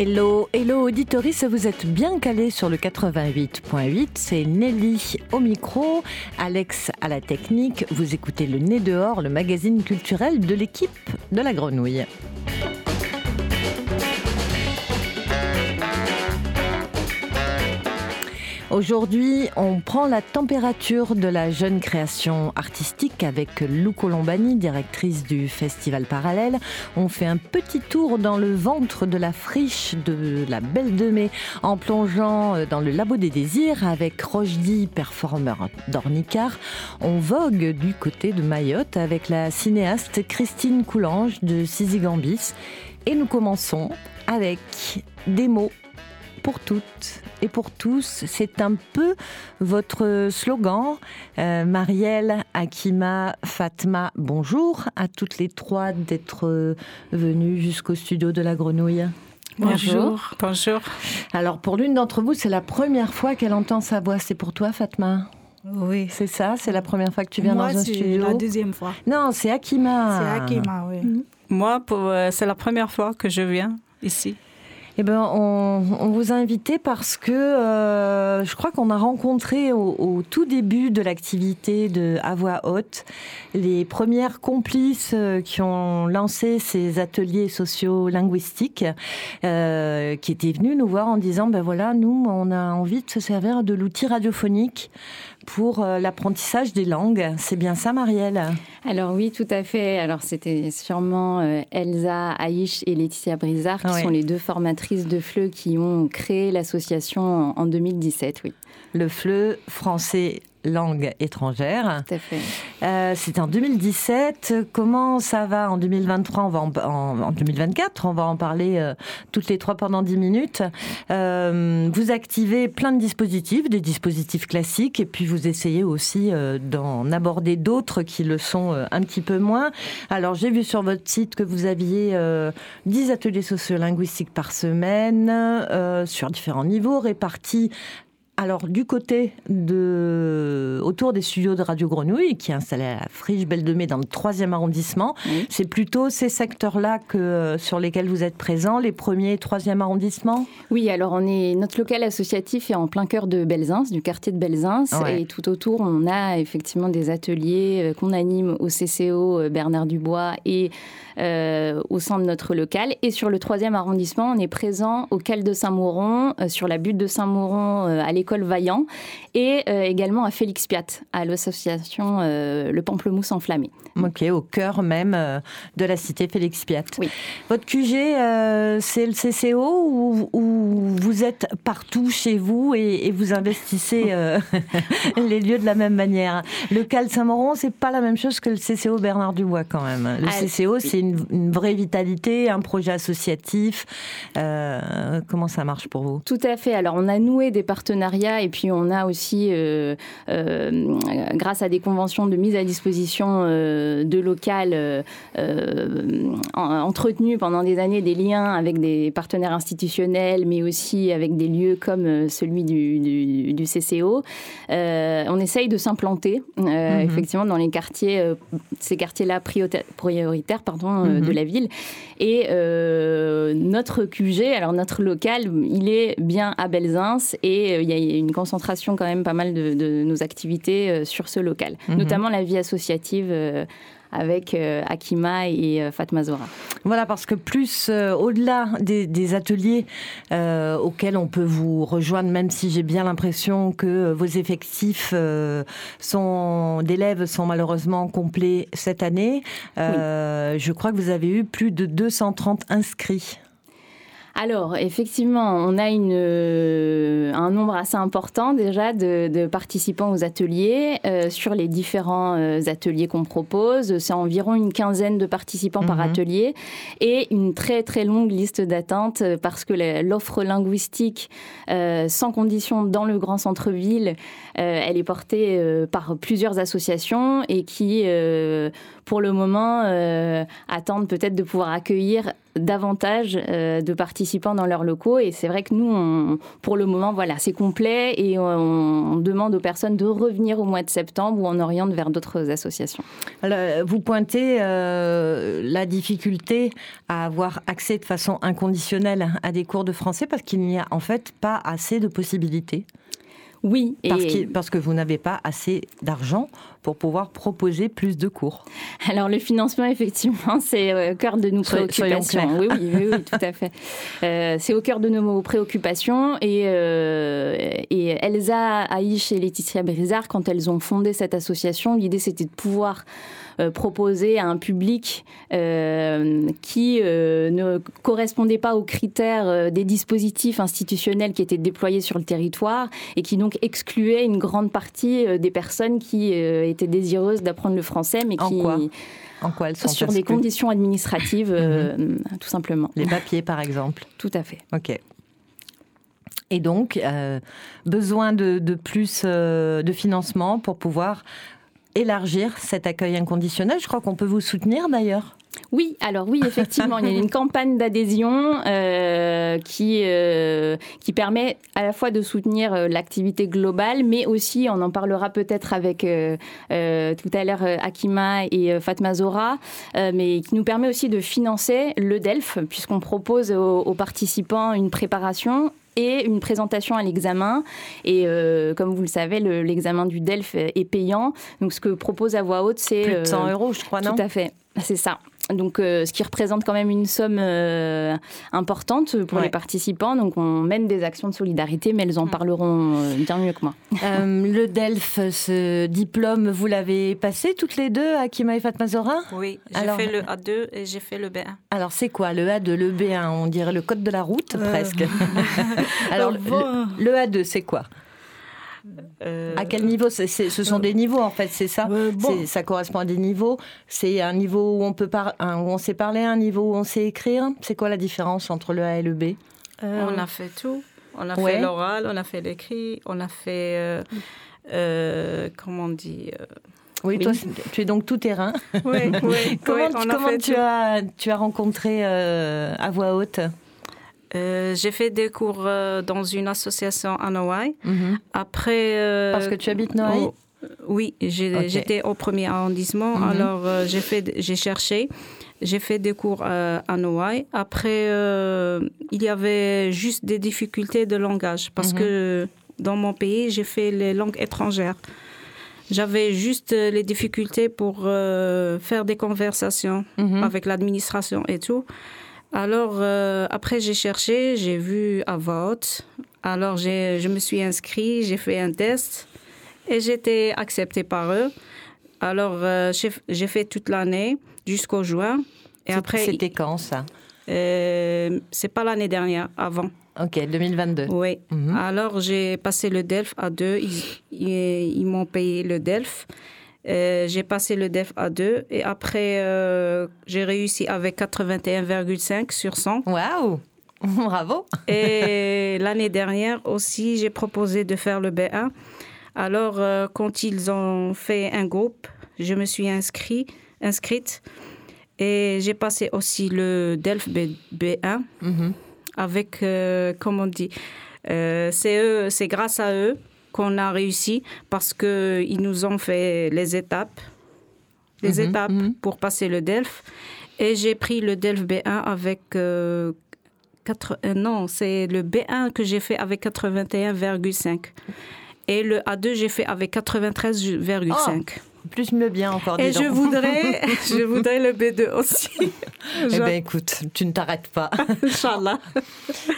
Hello, hello auditoris, vous êtes bien calé sur le 88.8, c'est Nelly au micro, Alex à la technique, vous écoutez le Nez dehors, le magazine culturel de l'équipe de la grenouille. Aujourd'hui, on prend la température de la jeune création artistique avec Lou Colombani, directrice du Festival Parallèle. On fait un petit tour dans le ventre de la friche de la Belle de Mai en plongeant euh, dans le Labo des Désirs avec Rochdy, performeur d'Ornicar. On vogue du côté de Mayotte avec la cinéaste Christine Coulange de Gambis. Et nous commençons avec des mots pour toutes et pour tous. C'est un peu votre slogan. Euh, Marielle, Akima, Fatma, bonjour à toutes les trois d'être venues jusqu'au studio de la Grenouille. Bonjour. Bonjour. Alors pour l'une d'entre vous, c'est la première fois qu'elle entend sa voix. C'est pour toi, Fatma oui. C'est ça C'est la première fois que tu viens dans un studio c'est la deuxième fois. Non, c'est Akima. C'est Akima, oui. Moi, euh, c'est la première fois que je viens ici. Eh ben, on, vous a invité parce que euh, je crois qu'on a rencontré au, tout début de l'activité de À Voix Haute les premières complices euh, qui ont lancé ces ateliers sociolinguistiques, euh, qui étaient venus nous voir en disant ben voilà, nous, on a envie de se servir de l'outil radiophonique pour euh, l'apprentissage des langues. C'est bien ça, Marielle? Alors oui, tout à fait. Alors c'était sûrement euh, Elsa Aïch et Laetitia Brizard, qui sont les deux formatrices de FLE qui ont créé l'association en 2017, oui. Le FLE français langue étrangère. Tout à fait. Euh, c'est en 2017. Comment ça va en 2023 on va en, 2024, on va en parler euh, toutes les trois pendant 10 minutes. Euh, vous activez plein de dispositifs, des dispositifs classiques, et puis vous essayez aussi d'en aborder d'autres qui le sont un petit peu moins. Alors j'ai vu sur votre site que vous aviez 10 ateliers sociolinguistiques par semaine sur différents niveaux répartis alors, du côté de, autour des studios de Radio Grenouille, qui est installé à la Friche Belle de Mai dans le troisième arrondissement, c'est plutôt ces secteurs-là que, sur lesquels vous êtes présents, les premiers et troisième arrondissements? Oui, alors on est, notre local associatif est en plein cœur de Belzins, du quartier de Belzins, et tout autour, on a effectivement des ateliers euh, qu'on anime au CCO euh, Bernard Dubois et euh, au sein de notre local. Et sur le troisième arrondissement, on est présent au Cal de Saint-Mauron, sur la butte de Saint-Mauron, à l'école Vaillant, et euh, également à Félix Piat, à l'association euh, Le Pamplemousse Enflammé. Ok, au cœur même euh, de la cité Félix Piat. Oui. Votre QG, c'est le CCO ou, vous êtes partout chez vous et, vous investissez les lieux de la même manière? Le Cal Saint-Mauron, c'est pas la même chose que le CCO Bernard Dubois quand même. Le ah, CCO, c'est une, une, vraie vitalité, un projet associatif. comment ça marche pour vous? Tout à fait. Alors, on a noué des partenariats et puis on a aussi, euh, euh, grâce à des conventions de mise à disposition euh, de locales entretenu pendant des années des liens avec des partenaires institutionnels, mais aussi avec des lieux comme celui du, du, CCO. on essaye de s'implanter mhm. effectivement dans les quartiers, ces quartiers-là prioritaires pardon, de mhm. la ville. Et notre QG, alors notre local, il est bien à Belzins et il y a une concentration quand même pas mal de, nos activités euh, sur ce local, mhm. notamment la vie associative euh, avec euh, Akima et Fatma Zora. Voilà, parce que plus au-delà des, ateliers auxquels on peut vous rejoindre, même si j'ai bien l'impression que vos effectifs sont d'élèves sont malheureusement complets cette année, je crois que vous avez eu plus de 230 inscrits. Alors, effectivement, on a une, euh, un nombre assez important déjà de, participants aux ateliers. Euh, sur les différents euh, ateliers qu'on propose, c'est environ une quinzaine de participants par mhm. atelier et une très très longue liste d'attente parce que l'offre linguistique sans condition dans le grand centre-ville, elle est portée par plusieurs associations et qui pour le moment, attendent peut-être de pouvoir accueillir davantage de participants dans leurs locaux. Et c'est vrai que nous, pour le moment, voilà, c'est complet et on, demande aux personnes de revenir au mois de septembre ou on oriente vers d'autres associations. Alors, vous pointez la difficulté à avoir accès de façon inconditionnelle à des cours de français parce qu'il n'y a en fait pas assez de possibilités. Oui, parce, parce que vous n'avez pas assez d'argent pour pouvoir proposer plus de cours. Alors le financement, effectivement, c'est au cœur de nos préoccupations. Oui, oui, oui, tout à fait. Euh, c'est au cœur de nos préoccupations et, euh, et Elsa Aïch et Laetitia Brizard, quand elles ont fondé cette association, l'idée c'était de pouvoir euh, proposer à un public qui ne correspondait pas aux critères des dispositifs institutionnels qui étaient déployés sur le territoire et qui donc excluait une grande partie des personnes qui étaient désireuses d'apprendre le français, mais en qui... Quoi? En quoi elles sont Sur des conditions administratives, euh, mhm. tout simplement. Les papiers, par exemple. Tout à fait. Ok. Et donc, euh, besoin de, plus euh, de financement pour pouvoir élargir cet accueil inconditionnel. Je crois qu'on peut vous soutenir d'ailleurs. Oui, alors oui, effectivement, il y a une campagne d'adhésion euh, qui, euh, qui permet à la fois de soutenir euh, l'activité globale, mais aussi, on en parlera peut-être avec tout à l'heure Akima et Fatma Zora, mais qui nous permet aussi de financer le DELF, puisqu'on propose aux, participants une préparation et une présentation à l'examen. Et comme vous le savez, l'examen du DELF est payant. Donc ce que propose à voix haute, c'est... Plus de 100 euros, je crois, non? Tout à fait, c'est ça donc, euh, ce qui représente quand même une somme euh, importante pour les participants. Donc, on mène des actions de solidarité, mais elles en mm. parleront euh, bien mieux que moi. le DELF, ce diplôme, vous l'avez passé toutes les deux, Akima et Fatma Zora? Oui, j'ai fait le A2 et j'ai fait le B1. Alors, c'est quoi le A2, le B1 On dirait le code de la route, presque. alors, le A2, c'est quoi? Euh, à quel niveau Ce sont des niveaux en fait, c'est ça. Ça correspond à des niveaux. C'est un niveau où on peut où on sait parler, un niveau où on sait écrire. C'est quoi la différence entre le A et le B euh, On a fait tout. On a fait l'oral, on a fait l'écrit, on a fait euh, comment on dit. Oui, toi, tu es donc tout terrain. Oui, oui. comment, tu, as, tu as rencontré à voix haute euh, j'ai fait des cours euh, dans une association à Noailles. Mhm. Après. Euh, Parce que tu habites Noailles? Oui, j'étais au premier arrondissement. Mhm. Alors, j'ai fait, j'ai cherché. J'ai fait des cours à Noailles. Après, il y avait juste des difficultés de langage parce mhm. que dans mon pays, j'ai fait les langues étrangères. J'avais juste les difficultés pour faire des conversations avec l'administration et tout. Alors, euh, après, j'ai cherché, j'ai vu à vote. Alors, je me suis inscrit, j'ai fait un test et j'ai été acceptée par eux. Alors, euh, j'ai fait toute l'année jusqu'au juin. Et après, c'était quand ça? euh, C'est pas l'année dernière, avant. Ok, 2022. Oui. Mhm. Alors, j'ai passé le DELF à deux. ils m'ont payé le DELF. Euh, j'ai passé le DEF à 2 et après, euh, j'ai réussi avec 81,5 sur 100. Waouh Bravo Et l'année dernière aussi, j'ai proposé de faire le B1. Alors, euh, quand ils ont fait un groupe, je me suis inscrit, inscrite et j'ai passé aussi le DELF B, 1 mhm. avec, comment on dit, c'est c'est grâce à eux qu'on a réussi parce qu'ils nous ont fait les étapes, les mhm, étapes mhm. pour passer le DELF. Et j'ai pris le DELF B1 avec... Euh, 4, euh, non, c'est le B1 que j'ai fait avec 81,5. Et le A2, j'ai fait avec 93,5 plus mieux bien encore. Et je voudrais, je voudrais le B2 aussi. eh bien, écoute, tu ne t'arrêtes pas. Inch'Allah.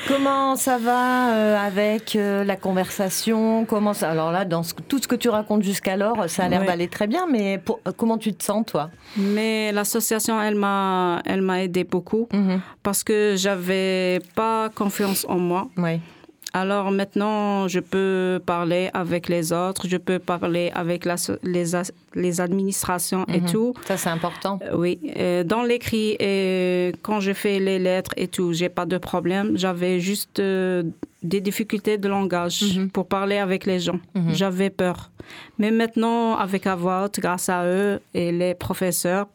Comment ça va euh, avec euh, la conversation? Comment ça Alors là, dans tout ce que tu racontes jusqu'alors, ça a l'air d'aller très bien, mais euh, comment tu te sens, toi? Mais l'association, elle m'a, elle m'a aidé beaucoup mhm. parce que j'avais pas confiance en moi. Oui. Alors maintenant, je peux parler avec les autres, je peux parler avec la, les, les administrations et Mhm. tout. Ça, c'est important. Euh, Oui, Euh, dans l'écrit et quand je fais les lettres et tout, j'ai pas de problème. J'avais juste euh, des difficultés de langage Mhm. pour parler avec les gens. Mhm. J'avais peur. Mais maintenant, avec haute, grâce à eux et les professeurs,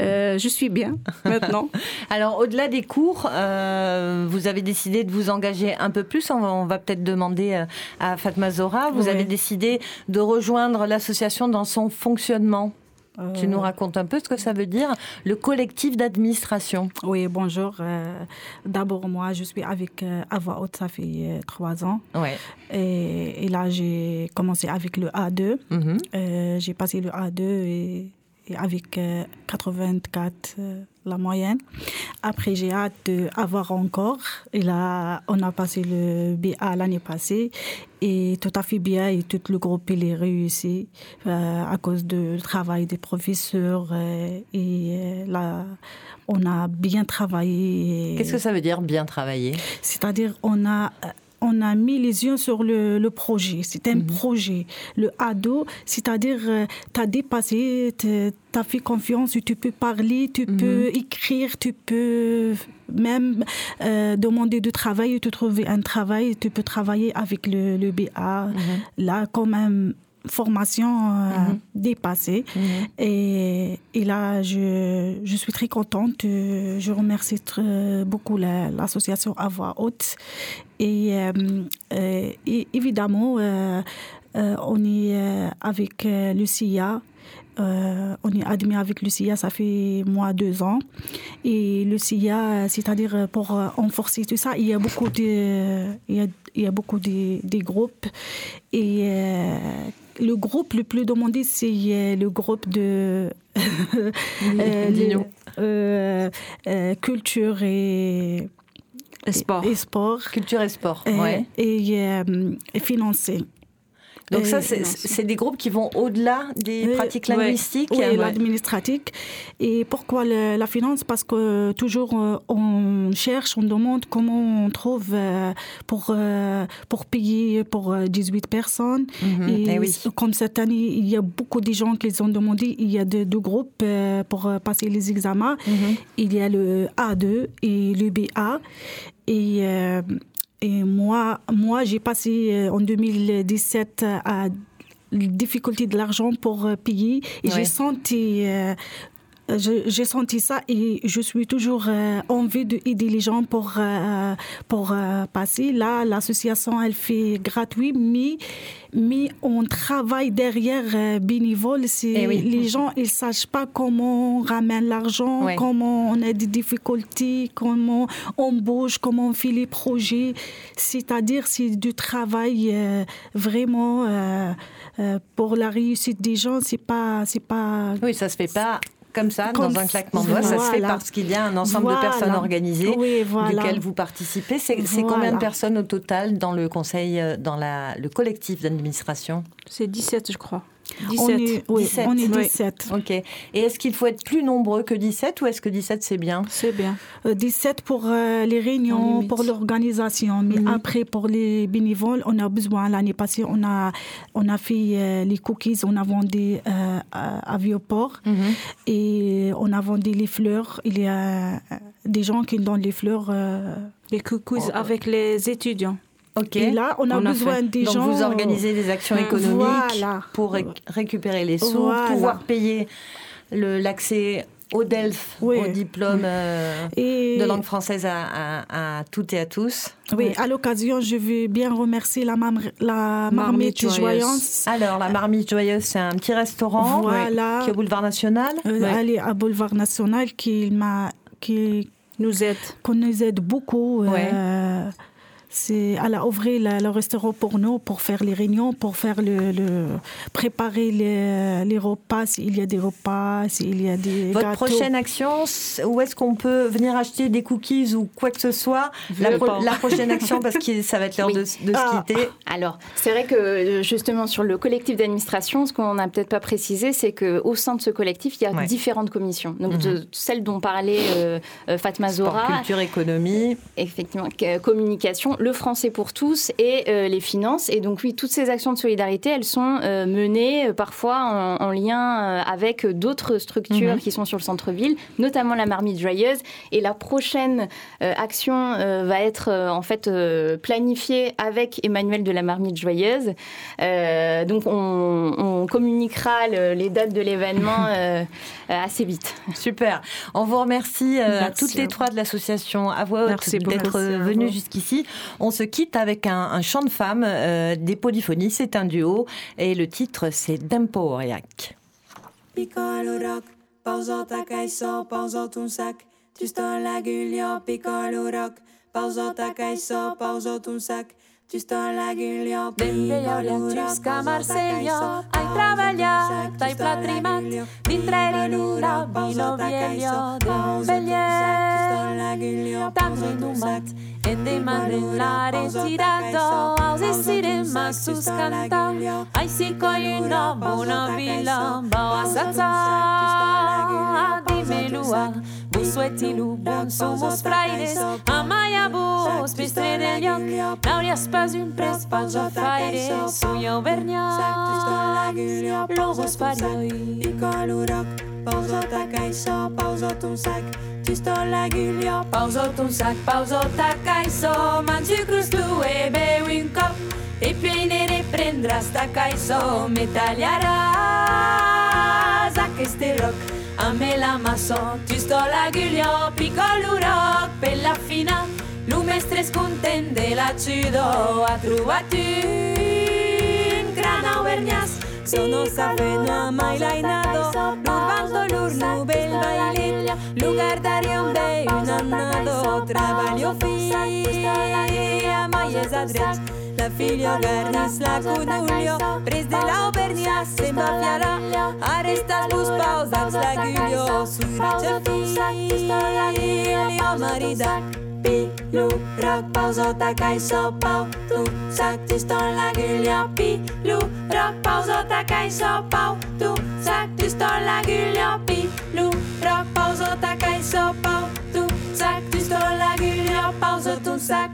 euh, je suis bien maintenant. Alors, au-delà des cours, euh, vous avez décidé de vous engager un peu plus. On va, peut-être demander euh, à Fatma Zora. Vous Oui. avez décidé de rejoindre l'association dans son fonctionnement. Tu nous racontes un peu ce que ça veut dire, le collectif d'administration. Oui, bonjour. Euh, D'abord, moi, je suis avec euh, voix haute, ça fait trois ans. Ouais. Et, et là, j'ai commencé avec le A2. Mhm. J'ai passé le A2 et, et avec euh, 84 euh, la moyenne. Après, j'ai hâte d'avoir encore. Et là, on a passé le BA l'année passée. Et tout à fait bien. Et tout le groupe, il est réussi euh, à cause du travail des professeurs. euh, et euh, là, on a bien travaillé. Qu'est-ce que ça veut dire bien travailler? C'est-à-dire, on a, on a mis les yeux sur le, le projet. C'est un projet. Le ado, c'est-à-dire, tu as dépassé, tu as fait confiance, tu peux parler, tu peux écrire, tu peux même euh, demander de travail, te trouver un travail, tu peux travailler avec le, le BA. Là, quand même formation euh, dépassée. Et, et là, je, je suis très contente. Euh, Je remercie très- beaucoup la- l'association à voix haute. Et, euh, euh, et évidemment, euh, on est avec euh, le CIA. Euh, on est admis avec le CIA, ça fait moi deux ans. Et le CIA, c'est-à-dire pour renforcer tout ça, il y a beaucoup de, il y a, il y a beaucoup de, de groupes. Et euh, le groupe le plus demandé, c'est le groupe de euh, culture Et sport. et sport. Culture et sport. Et, ouais. et, euh, et financé. Donc ça, Et- c'est c'est des groupes qui vont au-delà des Oui, pratiques linguistiques. Oui, l'administratif. Et pourquoi le- la finance? Parce que toujours euh, on cherche, on demande comment on trouve euh, pour, euh, pour payer pour euh, 18 personnes. Mhm, Et eh oui. comme cette année, il y a beaucoup de gens qui les ont demandé. Il y a deux, deux groupes pour passer les examens. Mhm. Il y a le A2 et le BA. Et, et moi, moi j'ai passé euh, en 2017 à la difficulté de l'argent pour euh, payer. Et Ouais. j'ai senti... euh, j'ai senti ça et je suis toujours euh, envie d'aider les gens pour, euh, pour euh, passer. Là, l'association, elle fait gratuit, mais, mais on travaille derrière bénévole. C'est, Eh oui. Les gens, ils ne savent pas comment on ramène l'argent, comment on a des difficultés, comment on bouge, comment on fait les projets. C'est-à-dire, c'est du travail euh, vraiment euh, euh, pour la réussite des gens. C'est pas, c'est pas Oui, ça se fait pas comme ça, Comme dans un claquement de doigts. Ça se fait parce qu'il y a un ensemble de personnes organisées Oui, voilà. duquel vous participez. C'est c'est combien de personnes au total dans le conseil, euh, dans la, le collectif d'administration? C'est 17, je crois. On 17. est, oui, 17. on est Oui. 17. Ok. Et est-ce qu'il faut être plus nombreux que 17 ou est-ce que 17 c'est bien C'est bien. Euh, 17 pour euh, les réunions, pour l'organisation. Mais Mhm. après, pour les bénévoles, on a besoin. L'année passée, on a, on a fait euh, les cookies, on a vendu euh, à, à Vieux-Port et on a vendu les fleurs. Il y a euh, des gens qui donnent les fleurs. euh, Les coucous avec les étudiants. Ok. Et là, on a On besoin des Donc gens. vous organisez des actions Euh, économiques voilà. pour ré- récupérer les sous, Voilà. pouvoir payer l'accès au DELF, Oui. au diplôme euh, Et, de langue française à, à- à toutes et à tous. oui, à l'occasion, je veux bien remercier la, mam- la Marmite marmite joyeuse. joyeuse. Alors, la Marmite Joyeuse, c'est un petit restaurant Voilà. qui est au boulevard national. Euh. Elle est à Boulevard National qui m'a qui Nous aide. qu'on nous aide beaucoup. Euh, c'est, elle a ouvert la- le restaurant pour nous, pour faire les réunions, pour faire le, le- préparer les, les repas, s'il y a des repas, s'il y a des Votre gâteaux. prochaine action, où est-ce qu'on peut venir acheter des cookies ou quoi que ce soit? La, Le pro- la prochaine action, parce que ça va être l'heure Oui. de, de se Ah. quitter. Alors, c'est vrai que euh, justement sur le collectif d'administration, ce qu'on n'a peut-être pas précisé, c'est qu'au sein de ce collectif, il y a Ouais. différentes commissions. Donc, Mhm. de- celle dont parlait euh, euh, Fatma Sport, Zora, culture, économie. effectivement, communication, le français pour tous et les finances. Et donc oui, toutes ces actions de solidarité, elles sont menées parfois en, lien avec d'autres structures mhm. qui sont sur le centre-ville, notamment la marmite joyeuse. Et la prochaine action va être en fait planifiée avec Emmanuel de la marmite joyeuse. donc on, on communiquera les dates de l'événement assez vite. Super. On vous remercie à toutes les trois de l'association à voix haute d'être venues jusqu'ici. On se quitte avec un, chant de femme des polyphonies. C'est un duo et le titre c'est Demporiac. Piccolo rock, pauso takaiso, pauso tunsak, tu sto la gulio, piccolo rock, pauso takaiso, pauso tunsak, Ci sto alla ghigliottina, l'urasca Marseglio, hai travagliato, hai patrimat, dintre l'ura, vino vieglio, vegliè, tanto in un mat, e dei manellare girato, ausi sirema sus canta, ai si coglino, buono vilo, boa sazza, di melua, bu suetilu, bun amaya bu, spistre del yoc, naurias pas un pres, pausa faire, suyo vernia, lobos parioi, piccolo rock, pausa ta caiso, pausa ton sac, la gulio Pauso ton sac, pauso ta caiso Mangi crus tu e bevi un cop. E sta caiso Me taglierà a che Amela Masson, tystola gulja, piccolurock, bella fina, lumestres contendela cido, a truvatin, grana auvergnas, sono savena mai lainado, lurvando l'urnu bel bailin, lugar darion be un annado, trabalho fi, a maies adret, filioler na znaku Nulio Prezdelao pernia se mafiala Arestas bus pausa slagulio Surice filio marida Pilou rock pausa ta kai so pau Tu sac tiston la gulia Pilou rock pausa ta kai so pau Tu sac tiston la gulia Pilou rock pausa ta kai so pau Tu sac tiston la gulia Pausa ton sac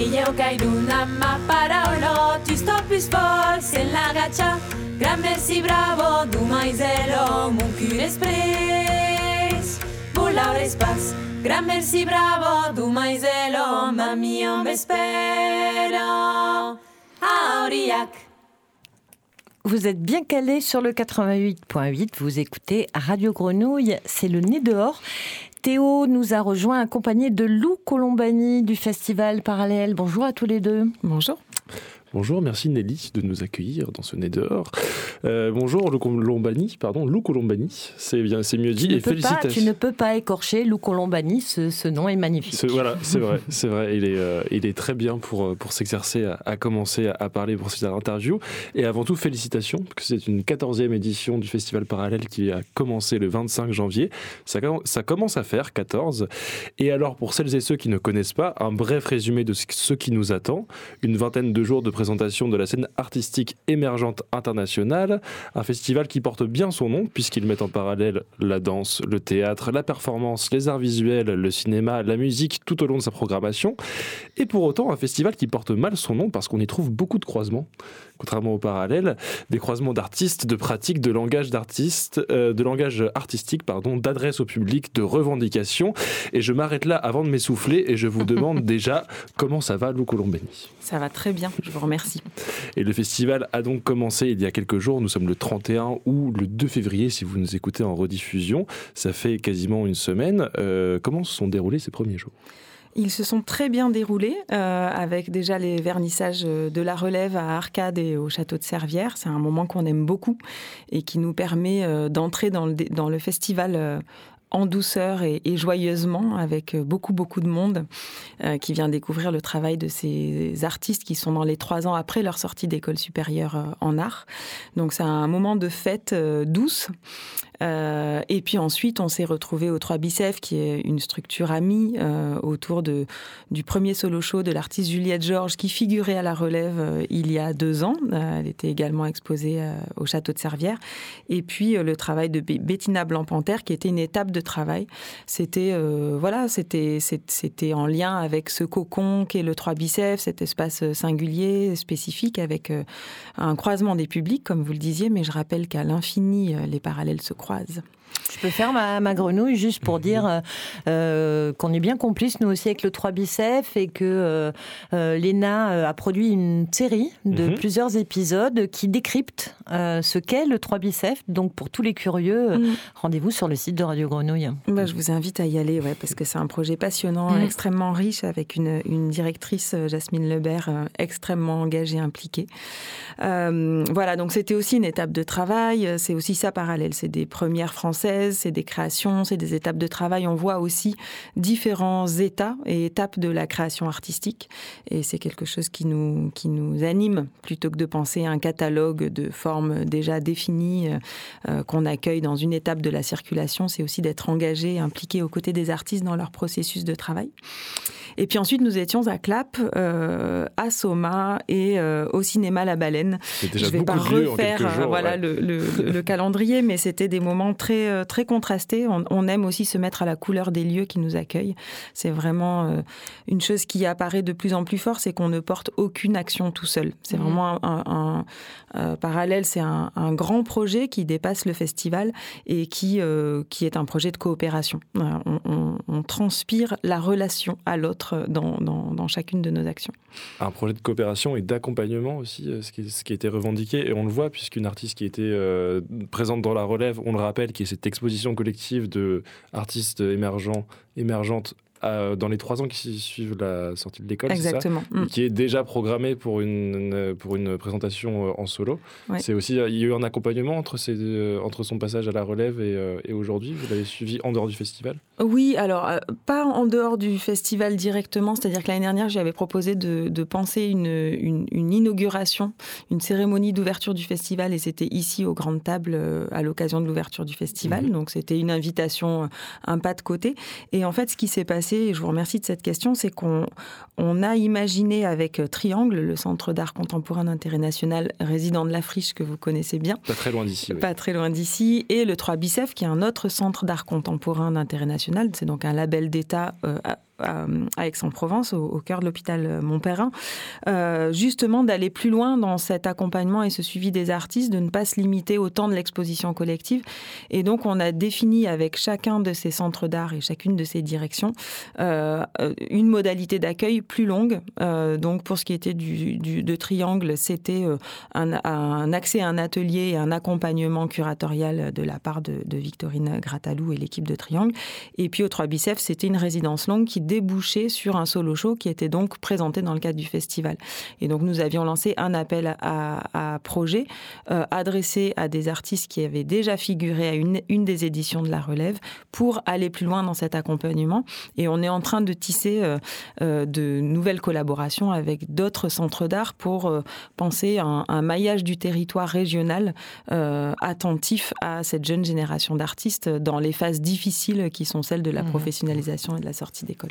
Io d'una ma parola Tu sto più sforzo la gaccia Gran merci bravo, du maizelo Mon cul express Pour l'aure espace Gran merci, bravo, du maizelo, mami, on m'espero. Aurillac. Vous êtes bien calé sur le 88.8, vous écoutez Radio Grenouille, c'est le nez dehors. Théo nous a rejoint accompagné de Lou Colombani du Festival Parallèle. Bonjour à tous les deux. Bonjour. Bonjour, merci Nelly de nous accueillir dans ce nez dehors. Euh, bonjour Lou Colombani, pardon, Lou Colombani, c'est bien, c'est mieux dit. et félicitations. tu ne peux pas écorcher Lou Colombani, ce, nom est magnifique. voilà, c'est vrai, c'est vrai. Il est, euh, il est très bien pour, euh, pour s'exercer à, commencer à, parler pour cette interview. Et avant tout, félicitations, parce que c'est une 14e édition du Festival Parallèle qui a commencé le 25 janvier. Ça, ça commence à faire 14. Et alors, pour celles et ceux qui ne connaissent pas, un bref résumé de ce qui nous attend. Une vingtaine de jours de présentation de la scène artistique émergente internationale, un festival qui porte bien son nom puisqu'il met en parallèle la danse, le théâtre, la performance, les arts visuels, le cinéma, la musique tout au long de sa programmation. Et pour autant, un festival qui porte mal son nom parce qu'on y trouve beaucoup de croisements contrairement au parallèle, des croisements d'artistes, de pratiques, de langage d'artistes, euh, de langage artistique, pardon, d'adresse au public, de revendication. Et je m'arrête là avant de m'essouffler et je vous demande déjà comment ça va, Lou Colombani? Ça va très bien, je vous remercie. Et le festival a donc commencé il y a quelques jours. Nous sommes le 31 ou le 2 février si vous nous écoutez en rediffusion. Ça fait quasiment une semaine. Euh, comment se sont déroulés ces premiers jours? Ils se sont très bien déroulés, euh, avec déjà les vernissages de la relève à Arcade et au château de Servières. C'est un moment qu'on aime beaucoup et qui nous permet euh, d'entrer dans le, dans le festival euh, en douceur et, joyeusement, avec beaucoup, beaucoup de monde qui vient découvrir le travail de ces artistes qui sont dans les trois ans après leur sortie d'école supérieure en art. Donc c'est un moment de fête douce Euh, et puis ensuite, on s'est retrouvé au 3 Bicef, qui est une structure amie euh, autour de, du premier solo show de l'artiste Juliette Georges, qui figurait à la relève euh, il y a deux ans. elle était également exposée au château de Servières. Et puis le travail de Bettina Blanc-Panthère, qui était une étape de travail. C'était voilà, c'était en lien avec ce cocon qu'est le 3 Bicef, cet espace singulier, spécifique, avec un croisement des publics, comme vous le disiez. Mais je rappelle qu'à l'infini, les parallèles se croisent. hongroise. Je peux faire ma, grenouille juste pour mhm. dire euh, euh, qu'on est bien complices, nous aussi, avec le 3 Bicef et que euh, l'ENA a produit une série de mhm. plusieurs épisodes qui décryptent ce qu'est le 3 Bicef. Donc, pour tous les curieux, mhm. rendez-vous sur le site de Radio Grenouille. Bah, je vous invite à y aller, ouais, parce que c'est un projet passionnant, extrêmement riche, avec une, une directrice, Jasmine Lebert, extrêmement engagée, impliquée. voilà, donc c'était aussi une étape de travail. C'est aussi ça parallèle. C'est des premières françaises c'est des créations, c'est des étapes de travail. On voit aussi différents états et étapes de la création artistique. Et c'est quelque chose qui nous, qui nous anime plutôt que de penser à un catalogue de formes déjà définies euh, euh, qu'on accueille dans une étape de la circulation. C'est aussi d'être engagé, impliqué aux côtés des artistes dans leur processus de travail. Et puis ensuite, nous étions à Clap, euh, à Soma et au cinéma La Baleine. Je ne vais pas refaire voilà, le, le, calendrier, mais c'était des moments très très contrasté. On, aime aussi se mettre à la couleur des lieux qui nous accueillent. C'est vraiment euh, une chose qui apparaît de plus en plus fort, c'est qu'on ne porte aucune action tout seul. C'est mmh. vraiment un, euh, parallèle, c'est un, grand projet qui dépasse le festival et qui, qui est un projet de coopération. On, transpire la relation à l'autre dans, dans, chacune de nos actions. Un projet de coopération et d'accompagnement aussi, ce qui, ce qui a été revendiqué, et on le voit puisqu'une artiste qui était présente dans la relève, on le rappelle, qui est cette exposition collective de artistes émergents, émergentes dans les trois ans qui suivent la sortie de l'école, Exactement. Ça, mm. qui est déjà programmé pour une, pour une présentation euh, en solo. C'est aussi, il y a eu un accompagnement entre, ces, entre son passage à la relève et, euh, et aujourd'hui. Vous l'avez suivi en dehors du festival? Oui, alors euh, pas en dehors du festival directement. C'est-à-dire que l'année dernière, j'avais proposé de, de penser une, une, inauguration, une cérémonie d'ouverture du festival, et c'était ici aux grandes tables à l'occasion de l'ouverture du festival. Mhm. Donc c'était une invitation, un pas de côté. Et en fait, ce qui s'est passé et je vous remercie de cette question, c'est qu'on on a imaginé avec euh, Triangle, le Centre d'art contemporain d'intérêt national résident de la Friche que vous connaissez bien. Pas très loin d'ici. Pas très loin d'ici. Et le 3 Bicef, qui est un autre centre d'art contemporain d'intérêt national. C'est donc un label d'État euh, à Aix-en-Provence, au, cœur de l'hôpital Montperrin, euh, justement d'aller plus loin dans cet accompagnement et ce suivi des artistes, de ne pas se limiter au temps de l'exposition collective. Et donc, on a défini avec chacun de ces centres d'art et chacune de ces directions euh, une modalité d'accueil plus longue. Euh, donc, pour ce qui était du, de Triangle, c'était un, accès à un atelier et un accompagnement curatorial de la part de, de Victorine Gratalou et l'équipe de Triangle. Et puis, au 3 Bicef, c'était une résidence longue qui débouché sur un solo show qui était donc présenté dans le cadre du festival. Et donc nous avions lancé un appel à, à projet euh, adressé à des artistes qui avaient déjà figuré à une, une des éditions de la relève pour aller plus loin dans cet accompagnement. Et on est en train de tisser euh, euh, de nouvelles collaborations avec d'autres centres d'art pour penser un, un, maillage du territoire régional attentif à cette jeune génération d'artistes dans les phases difficiles qui sont celles de la mmh. professionnalisation et de la sortie d'école.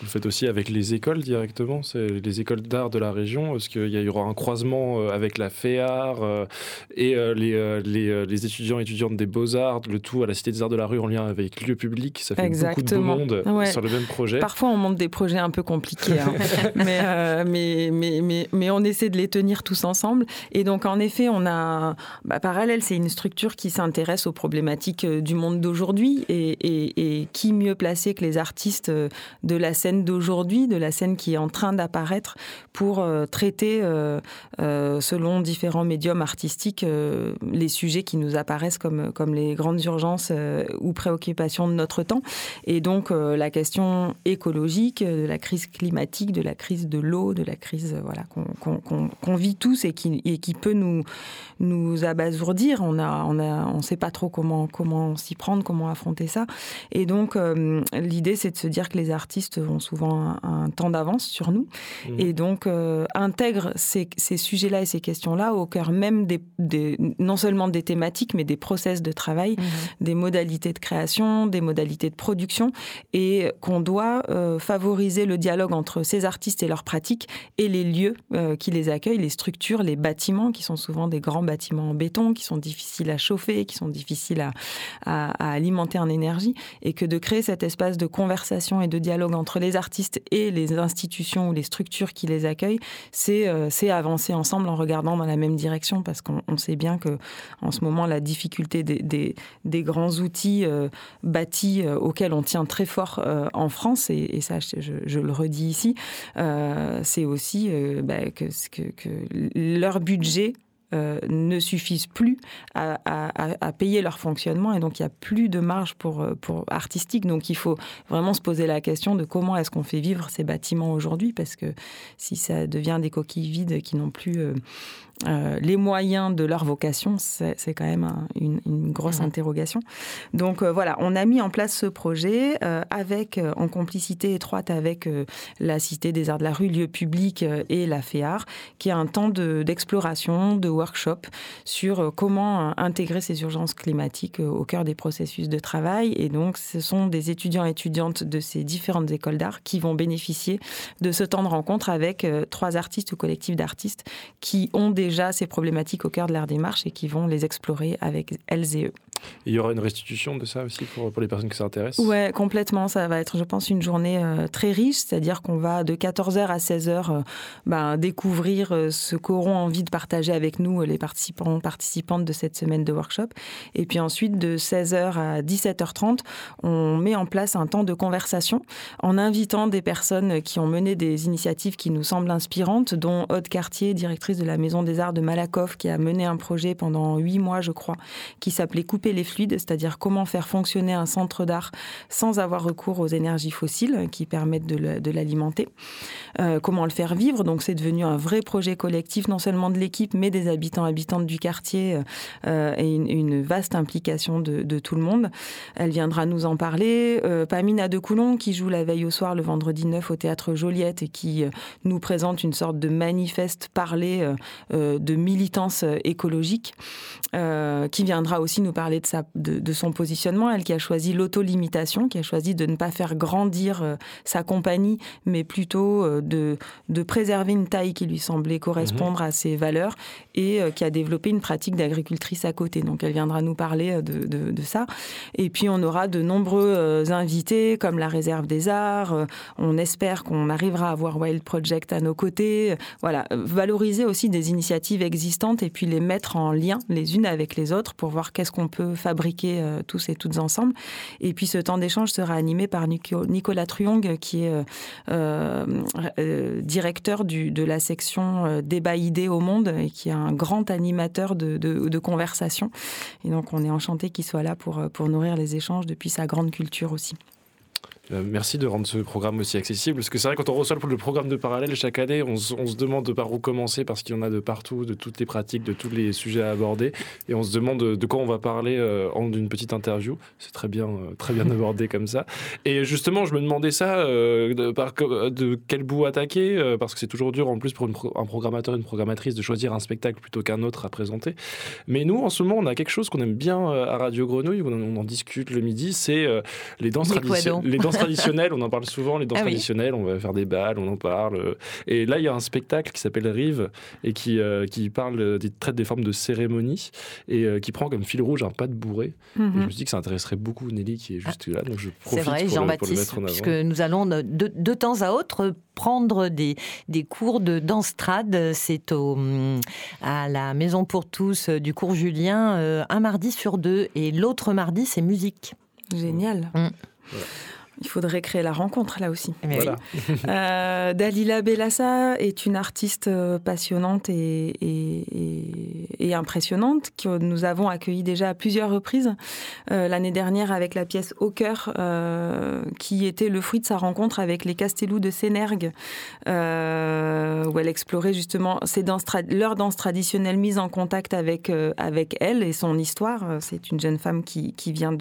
Vous le faites aussi avec les écoles directement, c'est les écoles d'art de la région, parce qu'il y aura un croisement euh, avec la FEAR euh, et euh, les, les, les, étudiants et étudiantes des Beaux-Arts, le tout à la Cité des Arts de la rue en lien avec lieu public? Ça fait beaucoup de beau monde sur le même projet. Parfois, on monte des projets un peu compliqués, hein. mais, mais, mais, mais, mais, on essaie de les tenir tous ensemble. Et donc, en effet, on a, bah, parallèle, c'est une structure qui s'intéresse aux problématiques du monde d'aujourd'hui et, et, et, qui mieux placé que les artistes de la scène d'aujourd'hui, de la scène qui est en train d'apparaître pour euh, traiter, euh, euh, selon différents médiums artistiques, les sujets qui nous apparaissent comme, comme les grandes urgences ou préoccupations de notre temps. Et donc la question écologique, de la crise climatique, de la crise de l'eau, de la crise voilà, qu'on vit tous et qui, et qui peut nous, nous abasourdir. On ne on a, on sait pas trop comment, comment s'y prendre, comment affronter ça. Et donc l'idée, c'est de se dire que les artistes artistes ont souvent un, temps d'avance sur nous mmh. et donc intègrent ces, ces sujets-là et ces questions-là au cœur même des, des, non seulement des thématiques, mais des process de travail, mmh. des modalités de création, des modalités de production, et qu'on doit favoriser le dialogue entre ces artistes et leurs pratiques et les lieux qui les accueillent, les structures, les bâtiments, qui sont souvent des grands bâtiments en béton, qui sont difficiles à chauffer, qui sont difficiles à, à, alimenter en énergie, et que de créer cet espace de conversation et de dialogue entre les artistes et les institutions ou les structures qui les accueillent, c'est euh, avancer ensemble en regardant dans la même direction, parce qu'on sait bien que en ce moment, la difficulté des, des, grands outils euh, bâtis euh, auxquels on tient très fort en France, et, ça, je, je, le redis ici, c'est aussi bah, que, que, que leur budget euh, ne suffisent plus à, payer leur fonctionnement et donc il n'y a plus de marge pour, euh, pour artistique. Donc il faut vraiment se poser la question de comment est-ce qu'on fait vivre ces bâtiments aujourd'hui parce que si ça devient des coquilles vides qui n'ont plus euh, euh, les moyens de leur vocation, c'est quand même une, grosse mmh. interrogation. Donc euh, voilà, on a mis en place ce projet euh, avec, en complicité étroite avec la Cité des Arts de la Rue, lieu public et la FEAR, qui a un temps d'exploration, de, workshop sur comment intégrer ces urgences climatiques au cœur des processus de travail. Et donc, ce sont des étudiants et étudiantes de ces différentes écoles d'art qui vont bénéficier de ce temps de rencontre avec trois artistes ou collectifs d'artistes qui ont des déjà ces problématiques au cœur de leur démarche et qui vont les explorer avec elles et eux. Il y aura une restitution de ça aussi pour, pour les personnes qui s'intéressent Oui, complètement. Ça va être, je pense, une journée euh, très riche, c'est-à-dire qu'on va de 14h à 16h euh, ben, découvrir euh, ce qu'auront envie de partager avec nous les participants, participantes de cette semaine de workshop. Et puis ensuite, de 16h à 17h30, on met en place un temps de conversation en invitant des personnes qui ont mené des initiatives qui nous semblent inspirantes, dont Aude Cartier, directrice de la Maison des Arts de Malakoff, qui a mené un projet pendant huit mois, je crois, qui s'appelait Couper les fluides, c'est-à-dire comment faire fonctionner un centre d'art sans avoir recours aux énergies fossiles qui permettent de l'alimenter. Euh, comment le faire vivre Donc c'est devenu un vrai projet collectif, non seulement de l'équipe, mais des habitants, habitantes du quartier euh, et une, vaste implication de, tout le monde. Elle viendra nous en parler. Euh, Pamina de Coulon, qui joue la veille au soir le vendredi 9 au théâtre Joliette et qui nous présente une sorte de manifeste parlé euh, de militance euh, écologique, euh, qui viendra aussi nous parler sa, de, son positionnement. Elle qui a choisi l'autolimitation, qui a choisi de ne pas faire grandir sa compagnie, mais plutôt de, de préserver une taille qui lui semblait correspondre mhm. à ses valeurs et qui a développé une pratique d'agricultrice à côté. Donc elle viendra nous parler de, de, ça. Et puis on aura de nombreux invités comme la Réserve des Arts. On espère qu'on arrivera à avoir Wild Project à nos côtés. Voilà, valoriser aussi des initiatives initiatives existantes et puis les mettre en lien les unes avec les autres pour voir qu'est-ce qu'on peut fabriquer euh, tous et toutes ensemble. Et puis ce temps d'échange sera animé par Nicolas Truong, qui est euh, euh, directeur du, de la section débat idées au monde et qui est un grand animateur de, de, conversation. Et donc on est enchanté qu'il soit là pour, pour nourrir les échanges depuis sa grande culture aussi. Euh, merci de rendre ce programme aussi accessible. Parce que c'est vrai, quand on reçoit le programme de parallèle chaque année, on, se demande de par où commencer parce qu'il y en a de partout, de toutes les pratiques, de tous les sujets à aborder. Et on se demande de, quoi on va parler euh, en une petite interview. C'est très bien, euh, très bien abordé comme ça. Et justement, je me demandais ça, de, par, de quel bout attaquer Parce que c'est toujours dur en plus pour un programmateur, une programmatrice de choisir un spectacle plutôt qu'un autre à présenter. Mais nous, en ce moment, on a quelque chose qu'on aime bien à Radio Grenouille, où on, en discute le midi, c'est les danses traditionnelles traditionnelles, on en parle souvent, les danses ah traditionnelles, on va faire des balles, on en parle. Et là, il y a un spectacle qui s'appelle Rive et qui, euh, qui parle, qui traite des formes de cérémonie et euh, qui prend comme fil rouge un pas de bourré. je me suis dit que ça intéresserait beaucoup Nelly qui est juste là, donc je profite vrai, pour, le, pour, le, mettre en avant. Puisque nous allons de, de, temps à autre prendre des, des cours de danse trad. C'est au, à la Maison pour tous du cours Julien, euh, un mardi sur deux, et l'autre mardi, c'est musique. Génial. Mm. Il faudrait créer la rencontre là aussi. Eh euh, Dalila Bellassa est une artiste euh, passionnante et, impressionnante que nous avons accueillie déjà à plusieurs reprises. Euh, l'année dernière avec la pièce Au cœur, qui était le fruit de sa rencontre avec les Castellous de Sénergue, où où elle explorait justement ses danses leur danse traditionnelle mise en contact avec, avec elle et son histoire. C'est une jeune femme qui, qui vient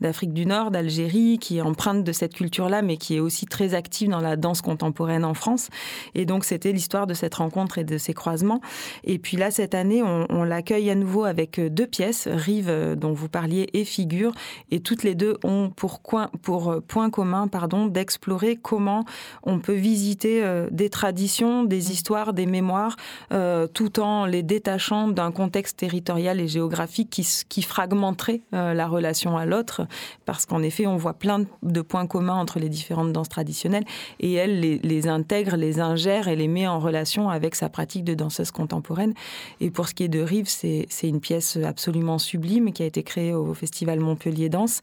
d'Afrique du Nord, d'Algérie, qui est empreinte de cette culture-là, mais qui est aussi très active dans la danse contemporaine en France. Et donc, c'était l'histoire de cette rencontre et de ces croisements. Et puis là, cette année, on, on l'accueille à nouveau avec deux pièces, Rive, dont vous parliez, et Figure. Et toutes les deux ont pour, coin, pour point commun pardon, d'explorer comment on peut visiter euh, des traditions, des mmh. histoires, des mémoires, euh, tout en les détachant d'un contexte territorial et géographique qui, qui fragmenterait euh, la relation à l'autre. Parce qu'en effet, on voit plein de points communs entre les différentes danses traditionnelles et elle les, intègre, les ingère et les met en relation avec sa pratique de danseuse contemporaine. Et pour ce qui est de Rive, c'est une pièce absolument sublime qui a été créée au Festival Montpellier Danse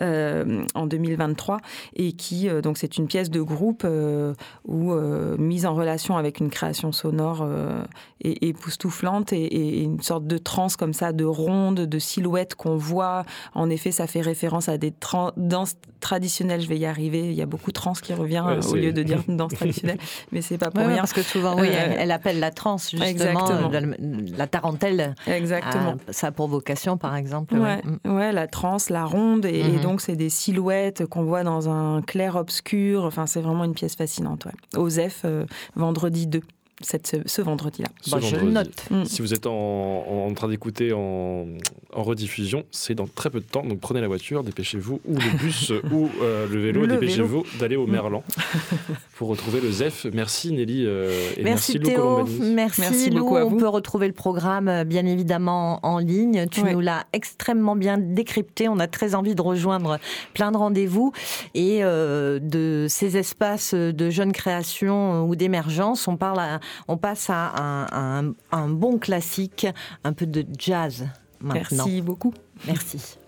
en 2023 et qui, euh, donc c'est une pièce de groupe euh, ou euh, mise en relation avec une création sonore époustouflante et, et, une sorte de transe comme ça, de ronde, de silhouette qu'on voit. En effet, ça fait référence à des danses traditionnelles. Je vais y arriver. Il y a beaucoup de trans qui revient au lieu de dire danse traditionnelle, mais c'est pas pour rien. parce que souvent, oui, elle, appelle la transe justement la tarentelle. Exactement. ça a pour vocation, par exemple. Ouais, ouais. la transe, la ronde, et, et mhm. donc c'est des silhouettes qu'on voit dans un clair-obscur. Enfin, c'est vraiment une pièce fascinante. Ouais. Osef, euh, vendredi 2 ce vendredi-là. Bah, je note. Mm. Si vous êtes en, train d'écouter en, rediffusion, c'est dans très peu de temps. Donc prenez la voiture, dépêchez-vous, ou le bus, ou euh, le vélo, dépêchez-vous d'aller au mm. Merlan pour retrouver le ZEF. Merci Nelly euh, et merci, merci Théo, merci, beaucoup à vous. On peut retrouver le programme euh, bien évidemment en ligne. Tu nous l'as extrêmement bien décrypté. On a très envie de rejoindre plein de rendez-vous et de ces espaces de jeunes créations ou d'émergence. On parle à on passe à un, bon classique, un peu de jazz maintenant. Merci beaucoup. Merci.